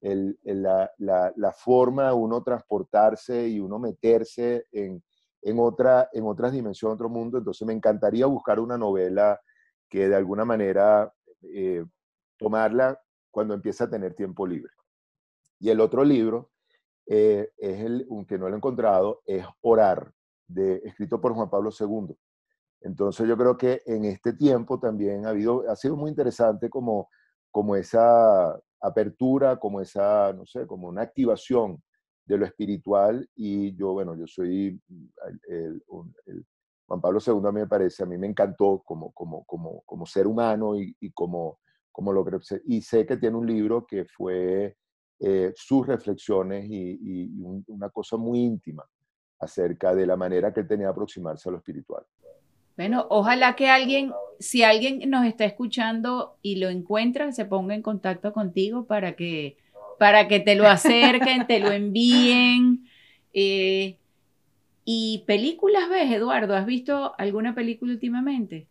la, la, la, forma de uno transportarse y uno meterse en, en, otra, en otras dimensiones, otro mundo. Entonces me encantaría buscar una novela que de alguna manera eh, tomarla cuando empiece a tener tiempo libre. Y el otro libro eh, es el, que no lo he encontrado, es Orar, de, escrito por Juan Pablo II. Entonces yo creo que en este tiempo también ha, habido, ha sido muy interesante como, como esa apertura, como esa, no sé, como una activación de lo espiritual y yo, bueno, yo soy, el, Juan Pablo II a mí me parece, a mí me encantó como, como, como, como ser humano y, y como, como lo que, y sé que tiene un libro que fue eh, sus reflexiones y, una cosa muy íntima acerca de la manera que tenía de aproximarse a lo espiritual. Bueno, ojalá que alguien, si alguien nos está escuchando y lo encuentra, se ponga en contacto contigo para que, para que te lo acerquen, te lo envíen. Eh, ¿Y películas ves, Eduardo? ¿Has visto alguna película últimamente?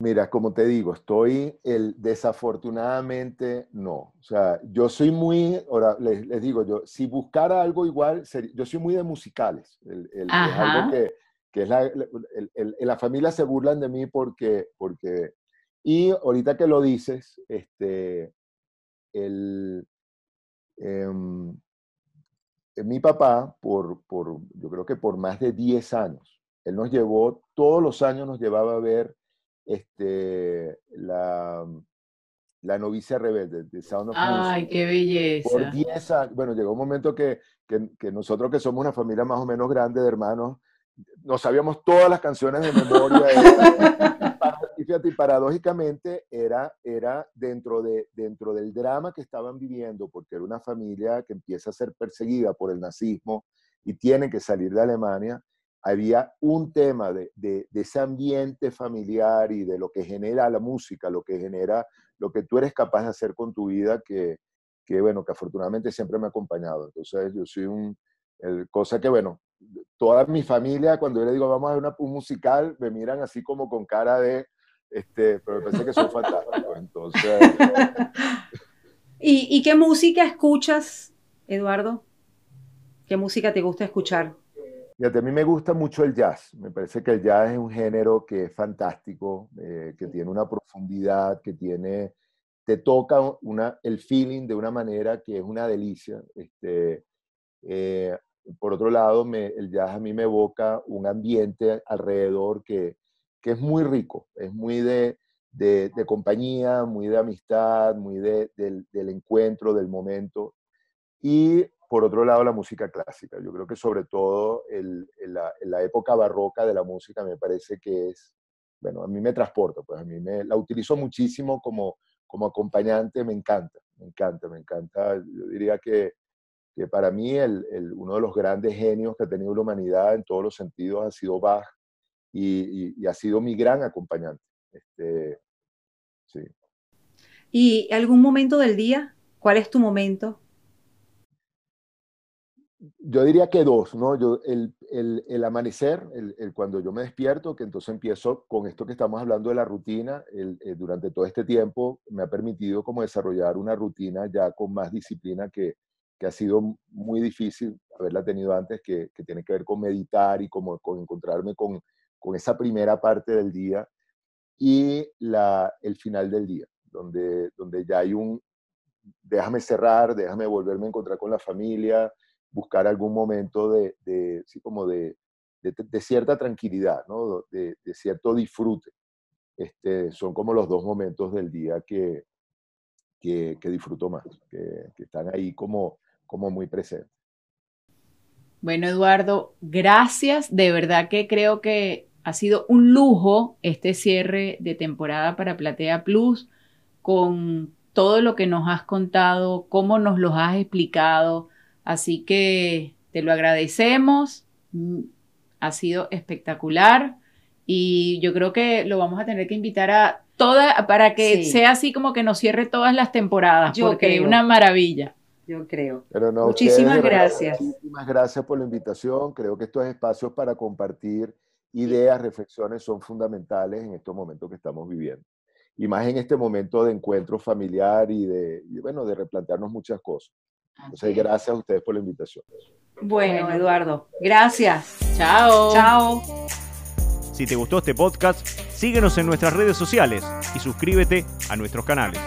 Mira, como te digo, estoy el desafortunadamente no. O sea, yo soy muy, ahora les, digo, yo si buscara algo igual, yo soy muy de musicales. es algo que, que es la, la familia se burlan de mí porque, porque, y ahorita que lo dices, este, el, em, mi papá, por, por, yo creo que por más de 10 años, él nos llevó, todos los años nos llevaba a ver este, la, la novicia rebelde de Sound of Ay, qué belleza. Por 10 años. Bueno, llegó un momento que, que, que, nosotros, que somos una familia más o menos grande de hermanos, nos sabíamos todas las canciones de memoria. y fíjate, y paradójicamente era, era dentro, de, dentro del drama que estaban viviendo, porque era una familia que empieza a ser perseguida por el nazismo y tiene que salir de Alemania había un tema de, de, ese ambiente familiar y de lo que genera la música, lo que genera, lo que tú eres capaz de hacer con tu vida, que, que bueno, que afortunadamente siempre me ha acompañado. Entonces yo soy un, cosa que bueno, toda mi familia cuando yo le digo vamos a ver una, un musical, me miran así como con cara de, este, pero me parece que son fantásticos. Entonces... *laughs* ¿Y, ¿Y qué música escuchas, Eduardo? ¿Qué música te gusta escuchar? A mí me gusta mucho el jazz. Me parece que el jazz es un género que es fantástico, eh, que tiene una profundidad, que tiene, te toca una, el feeling de una manera que es una delicia. Este, eh, por otro lado, me, el jazz a mí me evoca un ambiente alrededor que, que es muy rico, es muy de, de, de compañía, muy de amistad, muy de, del, del encuentro, del momento. Y por otro lado, la música clásica. Yo creo que sobre todo en, la, época barroca de la música me parece que es, bueno, a mí me transporta, pues a mí me, la utilizo muchísimo como, como acompañante, me encanta, me encanta, me encanta. Yo diría que, que para mí el, uno de los grandes genios que ha tenido la humanidad en todos los sentidos ha sido Bach y, ha sido mi gran acompañante. Este, sí. ¿Y algún momento del día? ¿Cuál es tu momento? Yo diría que dos, ¿no? Yo, el, el, el amanecer, el, cuando yo me despierto, que entonces empiezo con esto que estamos hablando de la rutina, eh, durante todo este tiempo me ha permitido como desarrollar una rutina ya con más disciplina que, que ha sido muy difícil haberla tenido antes, que, que tiene que ver con meditar y como, con encontrarme con, con esa primera parte del día y la, el final del día, donde, donde ya hay un, déjame cerrar, déjame volverme a encontrar con la familia, buscar algún momento de, sí, como de, de, cierta tranquilidad, ¿no? de, cierto disfrute. Este, son como los dos momentos del día que, que, disfruto más, que, que, están ahí como, como muy presentes. Bueno, Eduardo, gracias. De verdad que creo que ha sido un lujo este cierre de temporada para Platea Plus con todo lo que nos has contado, cómo nos lo has explicado, Así que te lo agradecemos, mm, ha sido espectacular y yo creo que lo vamos a tener que invitar a toda para que sea así como que nos cierre todas las temporadas, yo porque es una maravilla. Yo creo. Muchísimas gracias. Muchísimas gracias por la invitación. Creo que estos espacios para compartir ideas, reflexiones son fundamentales en estos momentos que estamos viviendo. Y más en este momento de encuentro familiar y de, bueno, de replantearnos muchas cosas. Entonces, gracias a ustedes por la invitación. Bueno, Eduardo, gracias. Chao. Chao. Si te gustó este podcast, síguenos en nuestras redes sociales y suscríbete a nuestros canales.